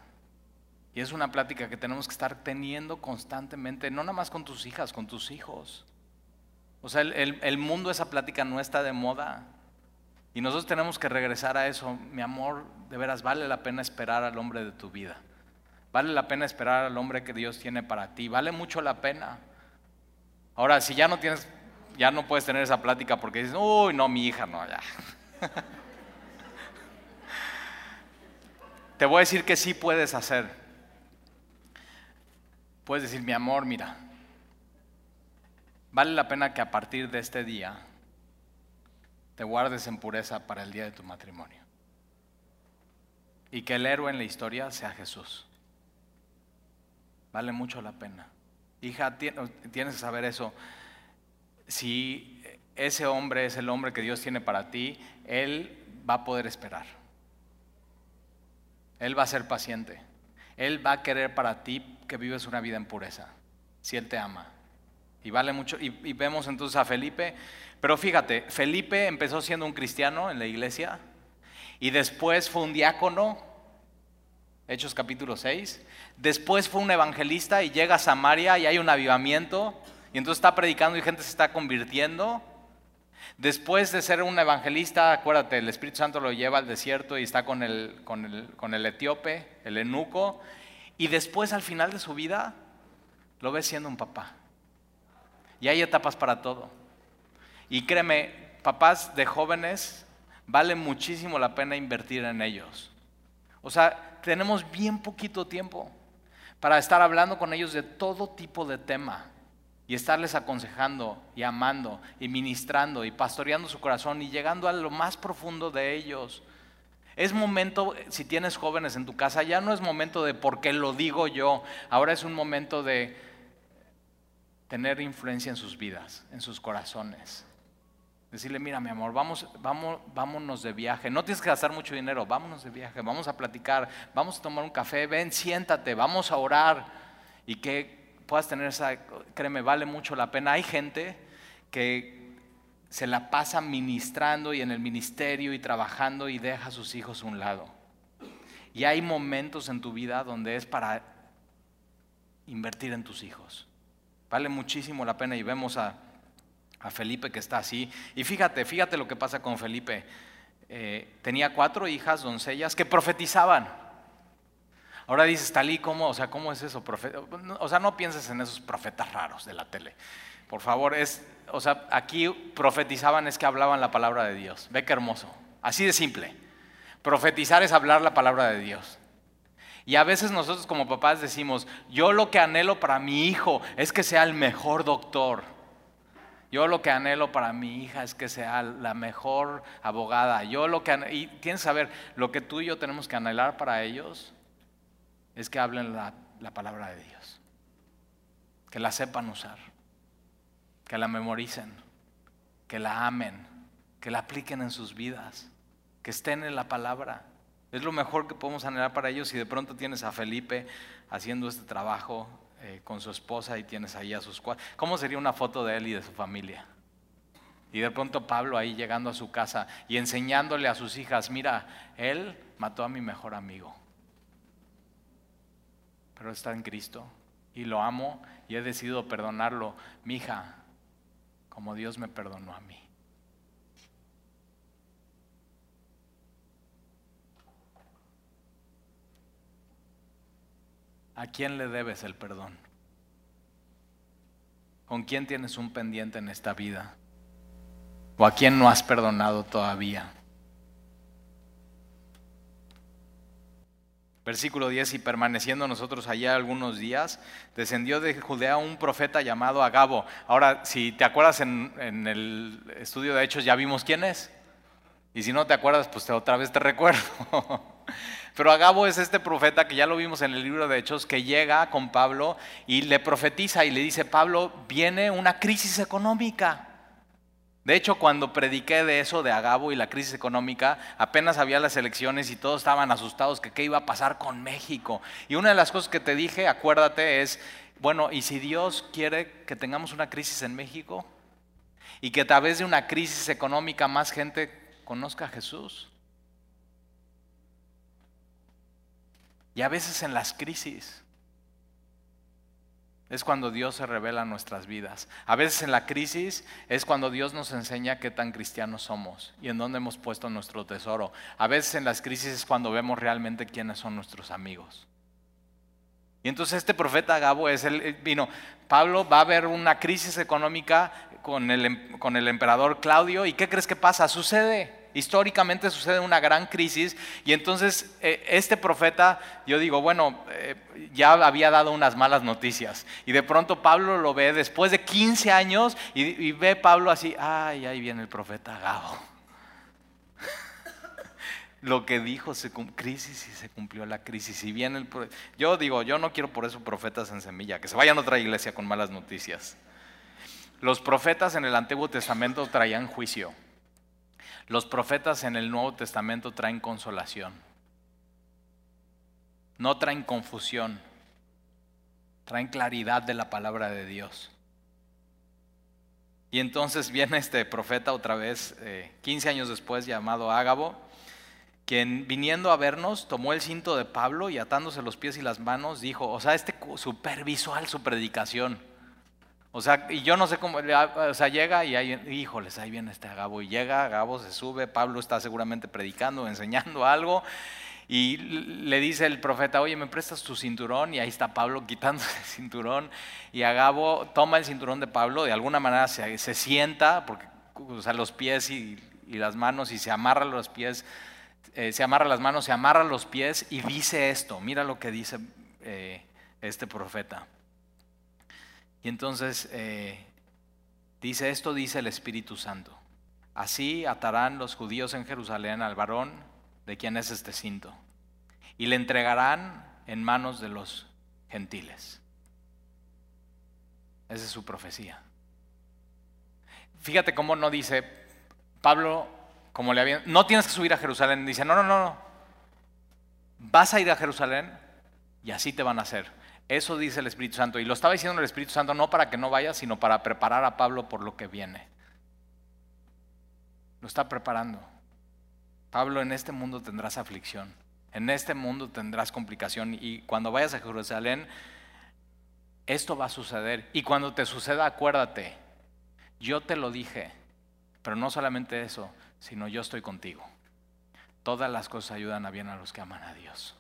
y es una plática que tenemos que estar teniendo constantemente, no nada más con tus hijas, con tus hijos. O sea, el, el, mundo, esa plática no está de moda. Y nosotros tenemos que regresar a eso. Mi amor, de veras, vale la pena esperar al hombre de tu vida. Vale la pena esperar al hombre que Dios tiene para ti. Vale mucho la pena. Ahora, si ya no tienes, ya no puedes tener esa plática porque dices, uy, no, mi hija, no, ya. Te voy a decir que sí puedes hacer. Puedes decir, mi amor, mira, vale la pena que a partir de este día te guardes en pureza para el día de tu matrimonio. Y que el héroe en la historia sea Jesús. Vale mucho la pena. Hija, tienes que saber eso. Si ese hombre es el hombre que Dios tiene para ti, Él va a poder esperar. Él va a ser paciente. Él va a querer para ti que vives una vida en pureza, si Él te ama. Y vale mucho. Y, vemos entonces a Felipe. Pero fíjate, Felipe empezó siendo un cristiano en la iglesia y después fue un diácono, Hechos capítulo 6. Después fue un evangelista y llega a Samaria y hay un avivamiento y entonces está predicando y gente se está convirtiendo. Después de ser un evangelista, acuérdate, el Espíritu Santo lo lleva al desierto y está con el, con el, con el etíope, el eunuco. Y después, al final de su vida, lo ves siendo un papá. Y hay etapas para todo. Y créeme, papás de jóvenes, vale muchísimo la pena invertir en ellos. O sea, tenemos bien poquito tiempo para estar hablando con ellos de todo tipo de tema y estarles aconsejando y amando y ministrando y pastoreando su corazón y llegando a lo más profundo de ellos. Es momento, si tienes jóvenes en tu casa, ya no es momento de porque lo digo yo, ahora es un momento de tener influencia en sus vidas, en sus corazones. Decirle, mira mi amor, vamos, vamos, vámonos de viaje. No tienes que gastar mucho dinero, vámonos de viaje, vamos a platicar, vamos a tomar un café, ven, siéntate, vamos a orar. Y que puedas tener esa, créeme, vale mucho la pena. Hay gente que se la pasa ministrando y en el ministerio y trabajando y deja a sus hijos a un lado. Y hay momentos en tu vida donde es para invertir en tus hijos. Vale muchísimo la pena y vemos a, Felipe que está así. Y fíjate, fíjate lo que pasa con Felipe. Eh, tenía cuatro hijas, doncellas, que profetizaban. Ahora dices, Talí, ¿cómo? O sea, ¿cómo es eso? O sea, no pienses en esos profetas raros de la tele. Por favor, es, o sea, aquí profetizaban es que hablaban la palabra de Dios. Ve qué hermoso. Así de simple. Profetizar es hablar la palabra de Dios. Y a veces nosotros como papás decimos, yo lo que anhelo para mi hijo es que sea el mejor doctor. Yo lo que anhelo para mi hija es que sea la mejor abogada. Yo lo que y tienes que saber, lo que tú y yo tenemos que anhelar para ellos es que hablen la, palabra de Dios, que la sepan usar, que la memoricen, que la amen, que la apliquen en sus vidas, que estén en la palabra. Es lo mejor que podemos anhelar para ellos si de pronto tienes a Felipe haciendo este trabajo eh, con su esposa y tienes ahí a sus cuatro. ¿Cómo sería una foto de él y de su familia? Y de pronto Pablo ahí llegando a su casa y enseñándole a sus hijas, mira, él mató a mi mejor amigo pero está en Cristo y lo amo y he decidido perdonarlo, mi hija, como Dios me perdonó a mí. ¿A quién le debes el perdón? ¿Con quién tienes un pendiente en esta vida? ¿O a quién no has perdonado todavía? Versículo 10, y permaneciendo nosotros allá algunos días, descendió de Judea un profeta llamado Agabo. Ahora, si te acuerdas en, el estudio de Hechos, ya vimos quién es. Y si no te acuerdas, pues otra vez te recuerdo. Pero Agabo es este profeta que ya lo vimos en el libro de Hechos, que llega con Pablo y le profetiza y le dice, Pablo, viene una crisis económica. De hecho, cuando prediqué de eso, de Agabo y la crisis económica, apenas había las elecciones y todos estaban asustados que qué iba a pasar con México. Y una de las cosas que te dije, acuérdate, es, bueno, ¿y si Dios quiere que tengamos una crisis en México? Y que a través de una crisis económica más gente conozca a Jesús. Y a veces en las crisis es cuando Dios se revela en nuestras vidas. A veces en la crisis es cuando Dios nos enseña qué tan cristianos somos y en dónde hemos puesto nuestro tesoro. A veces en las crisis es cuando vemos realmente quiénes son nuestros amigos. Y entonces este profeta Gabo es el, vino, Pablo va a haber una crisis económica con el, em, con el emperador Claudio y ¿qué crees que pasa? Sucede. Históricamente sucede una gran crisis y entonces eh, este profeta, yo digo, bueno, eh, ya había dado unas malas noticias y de pronto Pablo lo ve después de 15 años y, ve Pablo así, ay, ahí viene el profeta Gabo. lo que dijo crisis y se cumplió la crisis. Y viene el yo digo yo no quiero por eso profetas en semilla que se vayan a otra iglesia con malas noticias. Los profetas en el Antiguo Testamento traían juicio los profetas en el Nuevo Testamento traen consolación. No traen confusión. Traen claridad de la palabra de Dios. Y entonces viene este profeta otra vez, 15 eh, años después, llamado Ágabo, quien viniendo a vernos tomó el cinto de Pablo y atándose los pies y las manos dijo, o sea, este supervisual su predicación. O sea, y yo no sé cómo, o sea, llega y ahí, híjoles, ahí viene este Agabo y llega, Agabo se sube, Pablo está seguramente predicando, enseñando algo y le dice el profeta, oye, ¿me prestas tu cinturón? Y ahí está Pablo quitándose el cinturón y Agabo toma el cinturón de Pablo, de alguna manera se, sienta, porque usa los pies y, las manos y se amarra los pies, eh, se amarra las manos, se amarra los pies y dice esto, mira lo que dice eh, este profeta. Y entonces eh, dice, esto dice el Espíritu Santo. Así atarán los judíos en Jerusalén al varón de quien es este cinto y le entregarán en manos de los gentiles. Esa es su profecía. Fíjate cómo no dice Pablo, como le habían, no tienes que subir a Jerusalén. Dice, no, no, no, no. Vas a ir a Jerusalén y así te van a hacer. Eso dice el Espíritu Santo. Y lo estaba diciendo el Espíritu Santo no para que no vaya, sino para preparar a Pablo por lo que viene. Lo está preparando. Pablo, en este mundo tendrás aflicción. En este mundo tendrás complicación. Y cuando vayas a Jerusalén, esto va a suceder. Y cuando te suceda, acuérdate, yo te lo dije. Pero no solamente eso, sino yo estoy contigo. Todas las cosas ayudan a bien a los que aman a Dios.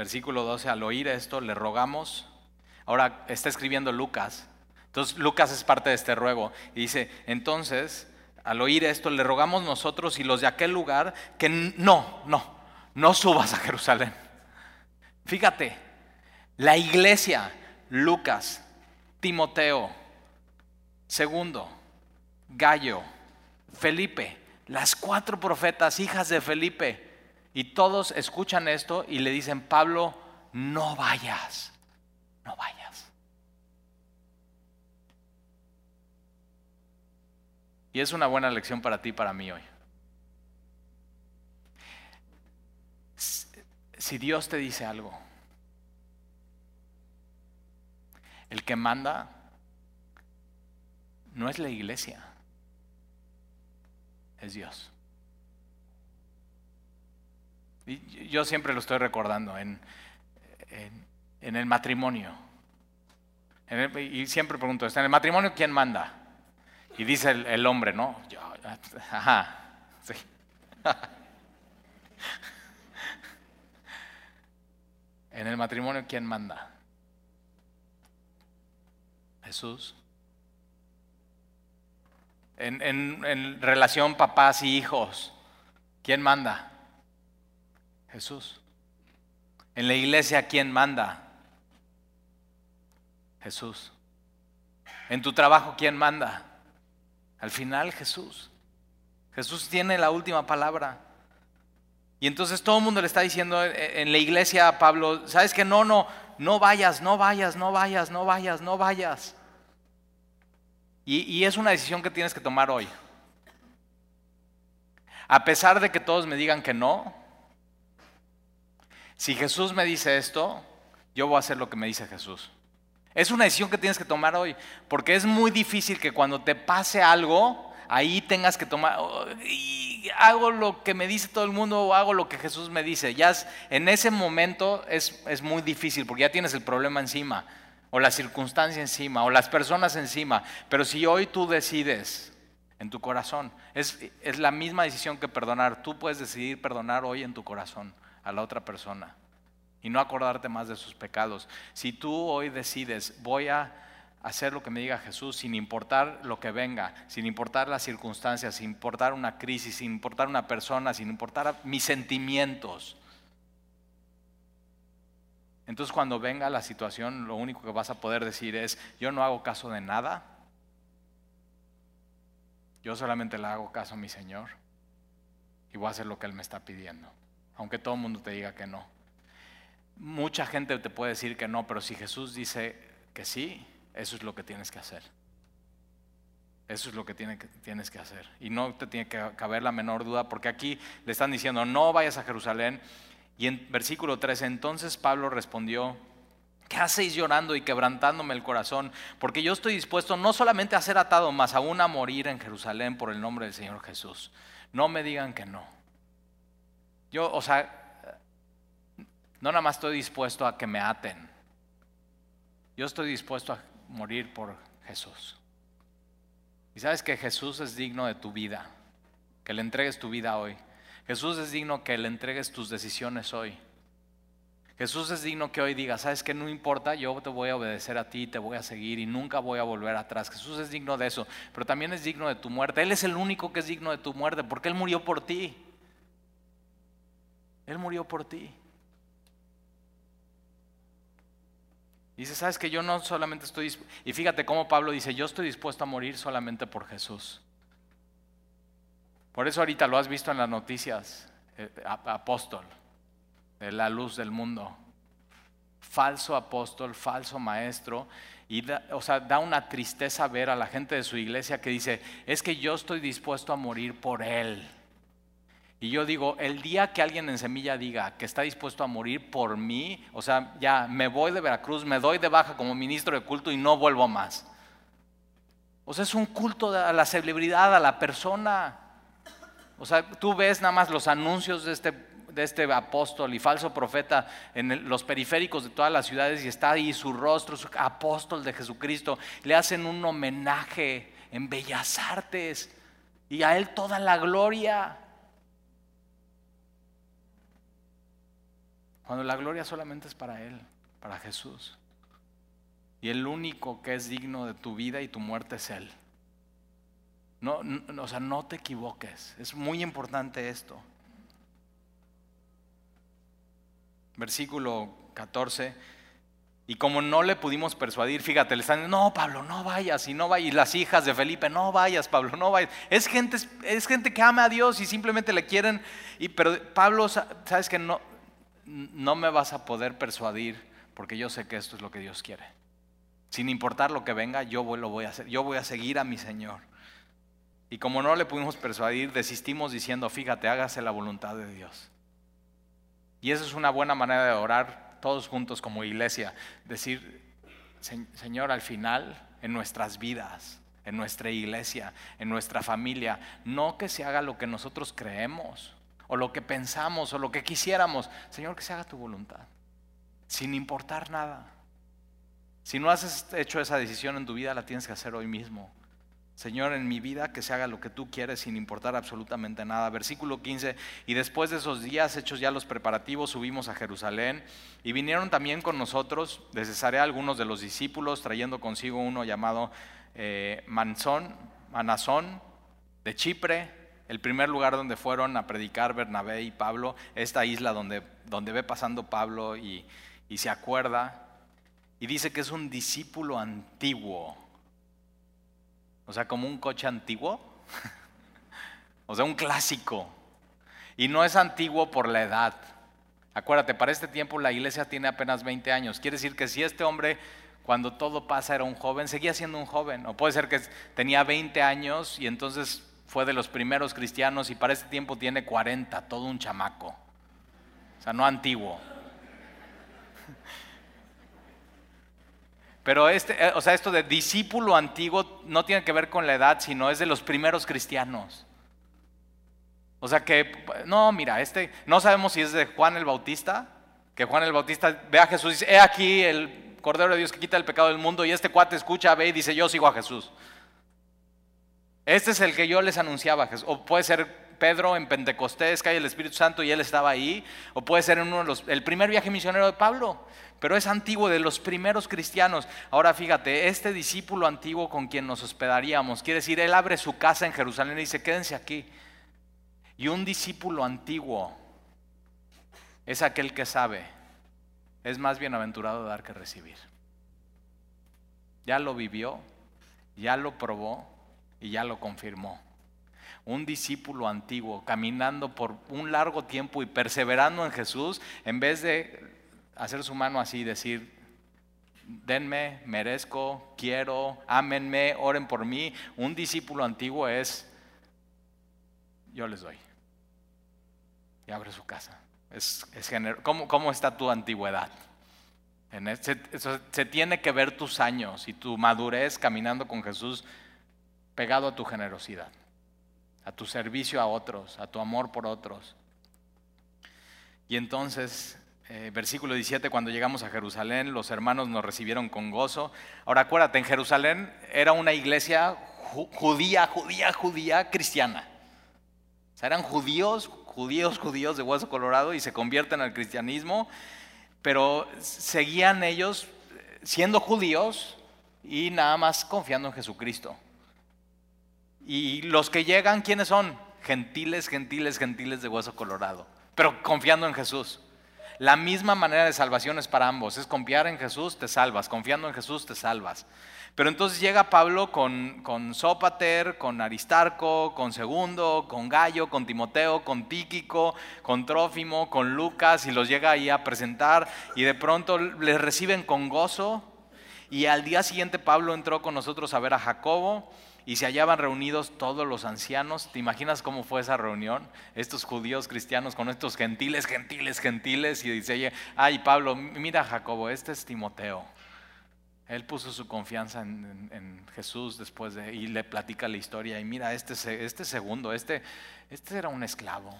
Versículo 12, al oír esto le rogamos. Ahora está escribiendo Lucas. Entonces Lucas es parte de este ruego. Y dice, entonces, al oír esto le rogamos nosotros y los de aquel lugar que no, no, no subas a Jerusalén. Fíjate, la iglesia, Lucas, Timoteo, segundo, Gallo, Felipe, las cuatro profetas, hijas de Felipe, y todos escuchan esto y le dicen, Pablo, no vayas, no vayas. Y es una buena lección para ti para mí hoy. Si Dios te dice algo, el que manda no es la iglesia, es Dios yo siempre lo estoy recordando en, en, el matrimonio. y siempre pregunto, ¿está en el matrimonio quién manda? Y dice el, hombre, ¿no? Yo, ajá, sí. en el matrimonio quién manda? Jesús. En, en relación papás y hijos, ¿quién manda? Jesús. En la iglesia, ¿quién manda? Jesús. En tu trabajo, ¿quién manda? Al final, Jesús. Jesús tiene la última palabra. Y entonces todo el mundo le está diciendo en la iglesia a Pablo, ¿sabes que no, no, no vayas, no vayas, no vayas, no vayas, no vayas? Y, y es una decisión que tienes que tomar hoy. A pesar de que todos me digan que no, si Jesús me dice esto, yo voy a hacer lo que me dice Jesús. Es una decisión que tienes que tomar hoy, porque es muy difícil que cuando te pase algo, ahí tengas que tomar, oh, hago lo que me dice todo el mundo o hago lo que Jesús me dice. Ya en ese momento es, es muy difícil, porque ya tienes el problema encima, o la circunstancia encima, o las personas encima. Pero si hoy tú decides en tu corazón, es, es la misma decisión que perdonar. Tú puedes decidir perdonar hoy en tu corazón a la otra persona y no acordarte más de sus pecados. Si tú hoy decides, voy a hacer lo que me diga Jesús sin importar lo que venga, sin importar las circunstancias, sin importar una crisis, sin importar una persona, sin importar mis sentimientos. Entonces cuando venga la situación, lo único que vas a poder decir es, yo no hago caso de nada, yo solamente le hago caso a mi Señor y voy a hacer lo que Él me está pidiendo, aunque todo el mundo te diga que no. Mucha gente te puede decir que no, pero si Jesús dice que sí, eso es lo que tienes que hacer. Eso es lo que, tienes que hacer. Y no te tiene que caber la menor duda, porque aquí le están diciendo, no vayas a Jerusalén, y en versículo 13, entonces Pablo respondió, ¿qué hacéis llorando y quebrantándome el corazón? Porque yo estoy dispuesto no solamente a ser atado, más aún a morir en Jerusalén por el nombre del Señor Jesús. No me digan que no. Yo, o sea, no nada más estoy dispuesto a que me aten. Yo estoy dispuesto a morir por Jesús. Y sabes que Jesús es digno de tu vida, que le entregues tu vida hoy. Jesús es digno que le entregues tus decisiones hoy. Jesús es digno que hoy digas, sabes que no importa, yo te voy a obedecer a ti, te voy a seguir y nunca voy a volver atrás. Jesús es digno de eso, pero también es digno de tu muerte. Él es el único que es digno de tu muerte porque Él murió por ti. Él murió por ti. Dice, sabes que yo no solamente estoy, y fíjate cómo Pablo dice, yo estoy dispuesto a morir solamente por Jesús. Por eso ahorita lo has visto en las noticias, eh, apóstol, la luz del mundo. Falso apóstol, falso maestro. Y o sea, da una tristeza ver a la gente de su iglesia que dice, es que yo estoy dispuesto a morir por él. Y yo digo, el día que alguien en Semilla diga que está dispuesto a morir por mí, o sea, ya me voy de Veracruz, me doy de baja como ministro de culto y no vuelvo más. O sea, es un culto a la celebridad, a la persona. O sea, tú ves nada más los anuncios de este, de este apóstol y falso profeta en los periféricos de todas las ciudades y está ahí su rostro, su apóstol de Jesucristo. Le hacen un homenaje en Bellas Artes y a él toda la gloria. Cuando la gloria solamente es para Él, para Jesús. Y el único que es digno de tu vida y tu muerte es Él. No, o sea, no te equivoques. Es muy importante esto. Versículo 14. Y como no le pudimos persuadir, fíjate, le están diciendo, no, Pablo, no vayas, y no vayas. Y las hijas de Felipe, no vayas, Pablo, no vayas. Es gente, es gente que ama a Dios y simplemente le quieren. Y, pero Pablo, sabes que no, no me vas a poder persuadir porque yo sé que esto es lo que Dios quiere. Sin importar lo que venga, yo lo voy a hacer. Yo voy a seguir a mi Señor. Y como no le pudimos persuadir, desistimos diciendo, fíjate, hágase la voluntad de Dios. Y eso es una buena manera de orar todos juntos como iglesia. Decir, Señor, al final, en nuestras vidas, en nuestra iglesia, en nuestra familia, no que se haga lo que nosotros creemos o lo que pensamos o lo que quisiéramos. Señor, que se haga tu voluntad, sin importar nada. Si no has hecho esa decisión en tu vida, la tienes que hacer hoy mismo. Señor, en mi vida que se haga lo que tú quieres sin importar absolutamente nada. Versículo 15, y después de esos días, hechos ya los preparativos, subimos a Jerusalén y vinieron también con nosotros de Cesarea algunos de los discípulos, trayendo consigo uno llamado eh, Manzón, Manazón, de Chipre, el primer lugar donde fueron a predicar Bernabé y Pablo, esta isla donde, donde ve pasando Pablo y, y se acuerda, y dice que es un discípulo antiguo o sea, como un coche antiguo. o sea, un clásico. Y no es antiguo por la edad. Acuérdate, para este tiempo la iglesia tiene apenas 20 años. Quiere decir que si este hombre, cuando todo pasa, era un joven, seguía siendo un joven. O puede ser que tenía 20 años y entonces fue de los primeros cristianos y para este tiempo tiene 40, todo un chamaco. O sea, no antiguo. Pero este, eh, o sea, esto de discípulo antiguo no tiene que ver con la edad, sino es de los primeros cristianos. O sea que, no, mira, este, no sabemos si es de Juan el Bautista, que Juan el Bautista ve a Jesús y dice, he aquí el Cordero de Dios que quita el pecado del mundo, y este cuate escucha, ve y dice, yo sigo a Jesús. Este es el que yo les anunciaba, o puede ser Pedro en Pentecostés, cae el Espíritu Santo y él estaba ahí, o puede ser en uno de los, el primer viaje misionero de Pablo, pero es antiguo de los primeros cristianos. Ahora fíjate, este discípulo antiguo con quien nos hospedaríamos, quiere decir, él abre su casa en Jerusalén y dice, quédense aquí. Y un discípulo antiguo es aquel que sabe, es más bienaventurado dar que recibir. Ya lo vivió, ya lo probó y ya lo confirmó. Un discípulo antiguo caminando por un largo tiempo y perseverando en Jesús, en vez de hacer su mano así y decir, denme, merezco, quiero, ámenme, oren por mí. Un discípulo antiguo es, yo les doy. Y abre su casa. Es, es ¿Cómo, ¿Cómo está tu antigüedad? se, tiene que ver tus años y tu madurez caminando con Jesús pegado a tu generosidad, a tu servicio a otros, a tu amor por otros. Y entonces, eh, versículo 17, cuando llegamos a Jerusalén, los hermanos nos recibieron con gozo. Ahora acuérdate, en Jerusalén era una iglesia judía, judía, judía, cristiana. O sea, eran judíos, judíos, judíos de hueso colorado y se convierten al cristianismo pero seguían ellos siendo judíos y nada más confiando en Jesucristo. Y los que llegan, ¿quiénes son? Gentiles, gentiles, gentiles de hueso colorado, pero confiando en Jesús. La misma manera de salvación es para ambos, es confiar en Jesús, te salvas, confiando en Jesús, te salvas. Pero entonces llega Pablo con, con Sópater, con Aristarco, con Segundo, con Gallo, con Timoteo, con Tíquico, con Trófimo, con Lucas y los llega ahí a presentar y de pronto les reciben con gozo. Y al día siguiente Pablo entró con nosotros a ver a Jacobo y se hallaban reunidos todos los ancianos. ¿Te imaginas cómo fue esa reunión? Estos judíos cristianos con estos gentiles, gentiles, gentiles. Y dice, ay Pablo, mira Jacobo, este es Timoteo. Él puso su confianza en, Jesús después de, y le platica la historia. Y mira, este, este segundo, este, este era un esclavo.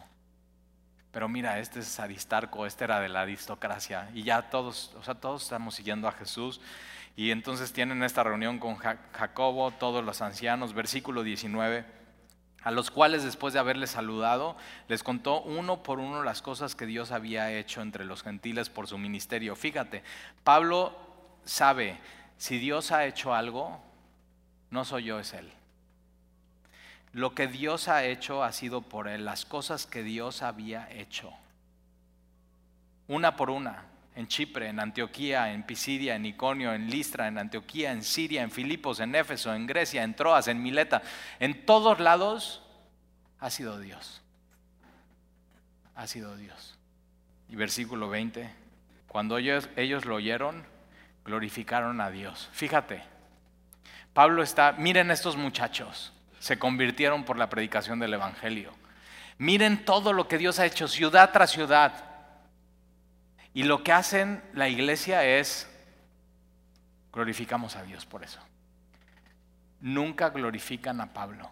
Pero mira, este es Aristarco, este era de la aristocracia. Y ya todos, o sea, todos estamos siguiendo a Jesús. Y entonces tienen esta reunión con Jacobo, todos los ancianos, versículo 19, a los cuales después de haberles saludado, les contó uno por uno las cosas que Dios había hecho entre los gentiles por su ministerio. Fíjate, Pablo sabe si Dios ha hecho algo, no soy yo, es Él. Lo que Dios ha hecho ha sido por Él, las cosas que Dios había hecho. Una por una, en Chipre, en Antioquía, en Pisidia, en Iconio, en Listra, en Antioquía, en Siria, en Filipos, en Éfeso, en Grecia, en Troas, en Mileta. En todos lados ha sido Dios. Ha sido Dios. Y versículo 20, cuando ellos, ellos lo oyeron, glorificaron a Dios. Fíjate, Pablo está, miren estos muchachos, se convirtieron por la predicación del Evangelio. Miren todo lo que Dios ha hecho, ciudad tras ciudad. Y lo que hacen la iglesia es, glorificamos a Dios por eso. Nunca glorifican a Pablo.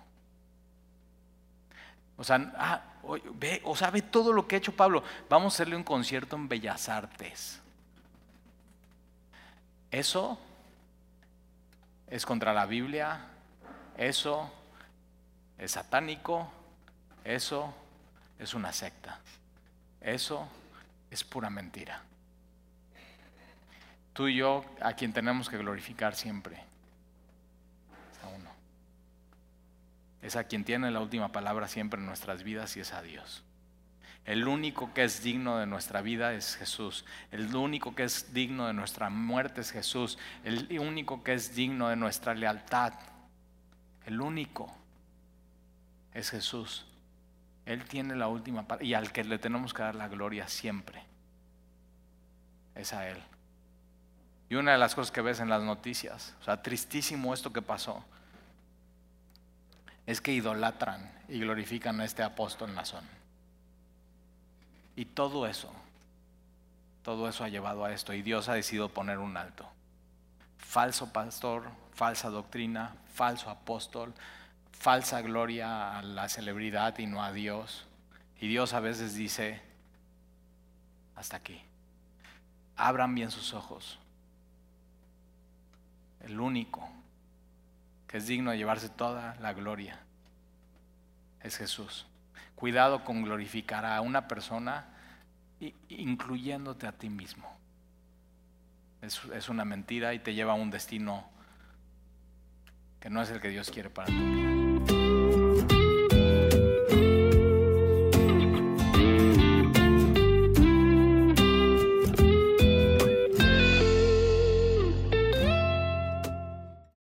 O sea, ah, ve, o sea, ve todo lo que ha hecho Pablo. Vamos a hacerle un concierto en Bellas Artes. Eso es contra la Biblia, eso es satánico, eso es una secta, eso es pura mentira. Tú y yo, a quien tenemos que glorificar siempre, es a uno. Es a quien tiene la última palabra siempre en nuestras vidas y es a Dios. El único que es digno de nuestra vida es Jesús. El único que es digno de nuestra muerte es Jesús. El único que es digno de nuestra lealtad. El único es Jesús. Él tiene la última parte y al que le tenemos que dar la gloria siempre es a Él. Y una de las cosas que ves en las noticias, o sea, tristísimo esto que pasó, es que idolatran y glorifican a este apóstol Nazón. Y todo eso, todo eso ha llevado a esto y Dios ha decidido poner un alto. Falso pastor, falsa doctrina, falso apóstol, falsa gloria a la celebridad y no a Dios. Y Dios a veces dice, hasta aquí, abran bien sus ojos. El único que es digno de llevarse toda la gloria es Jesús. Cuidado con glorificar a una persona incluyéndote a ti mismo. Es, es una mentira y te lleva a un destino que no es el que Dios quiere para tu vida.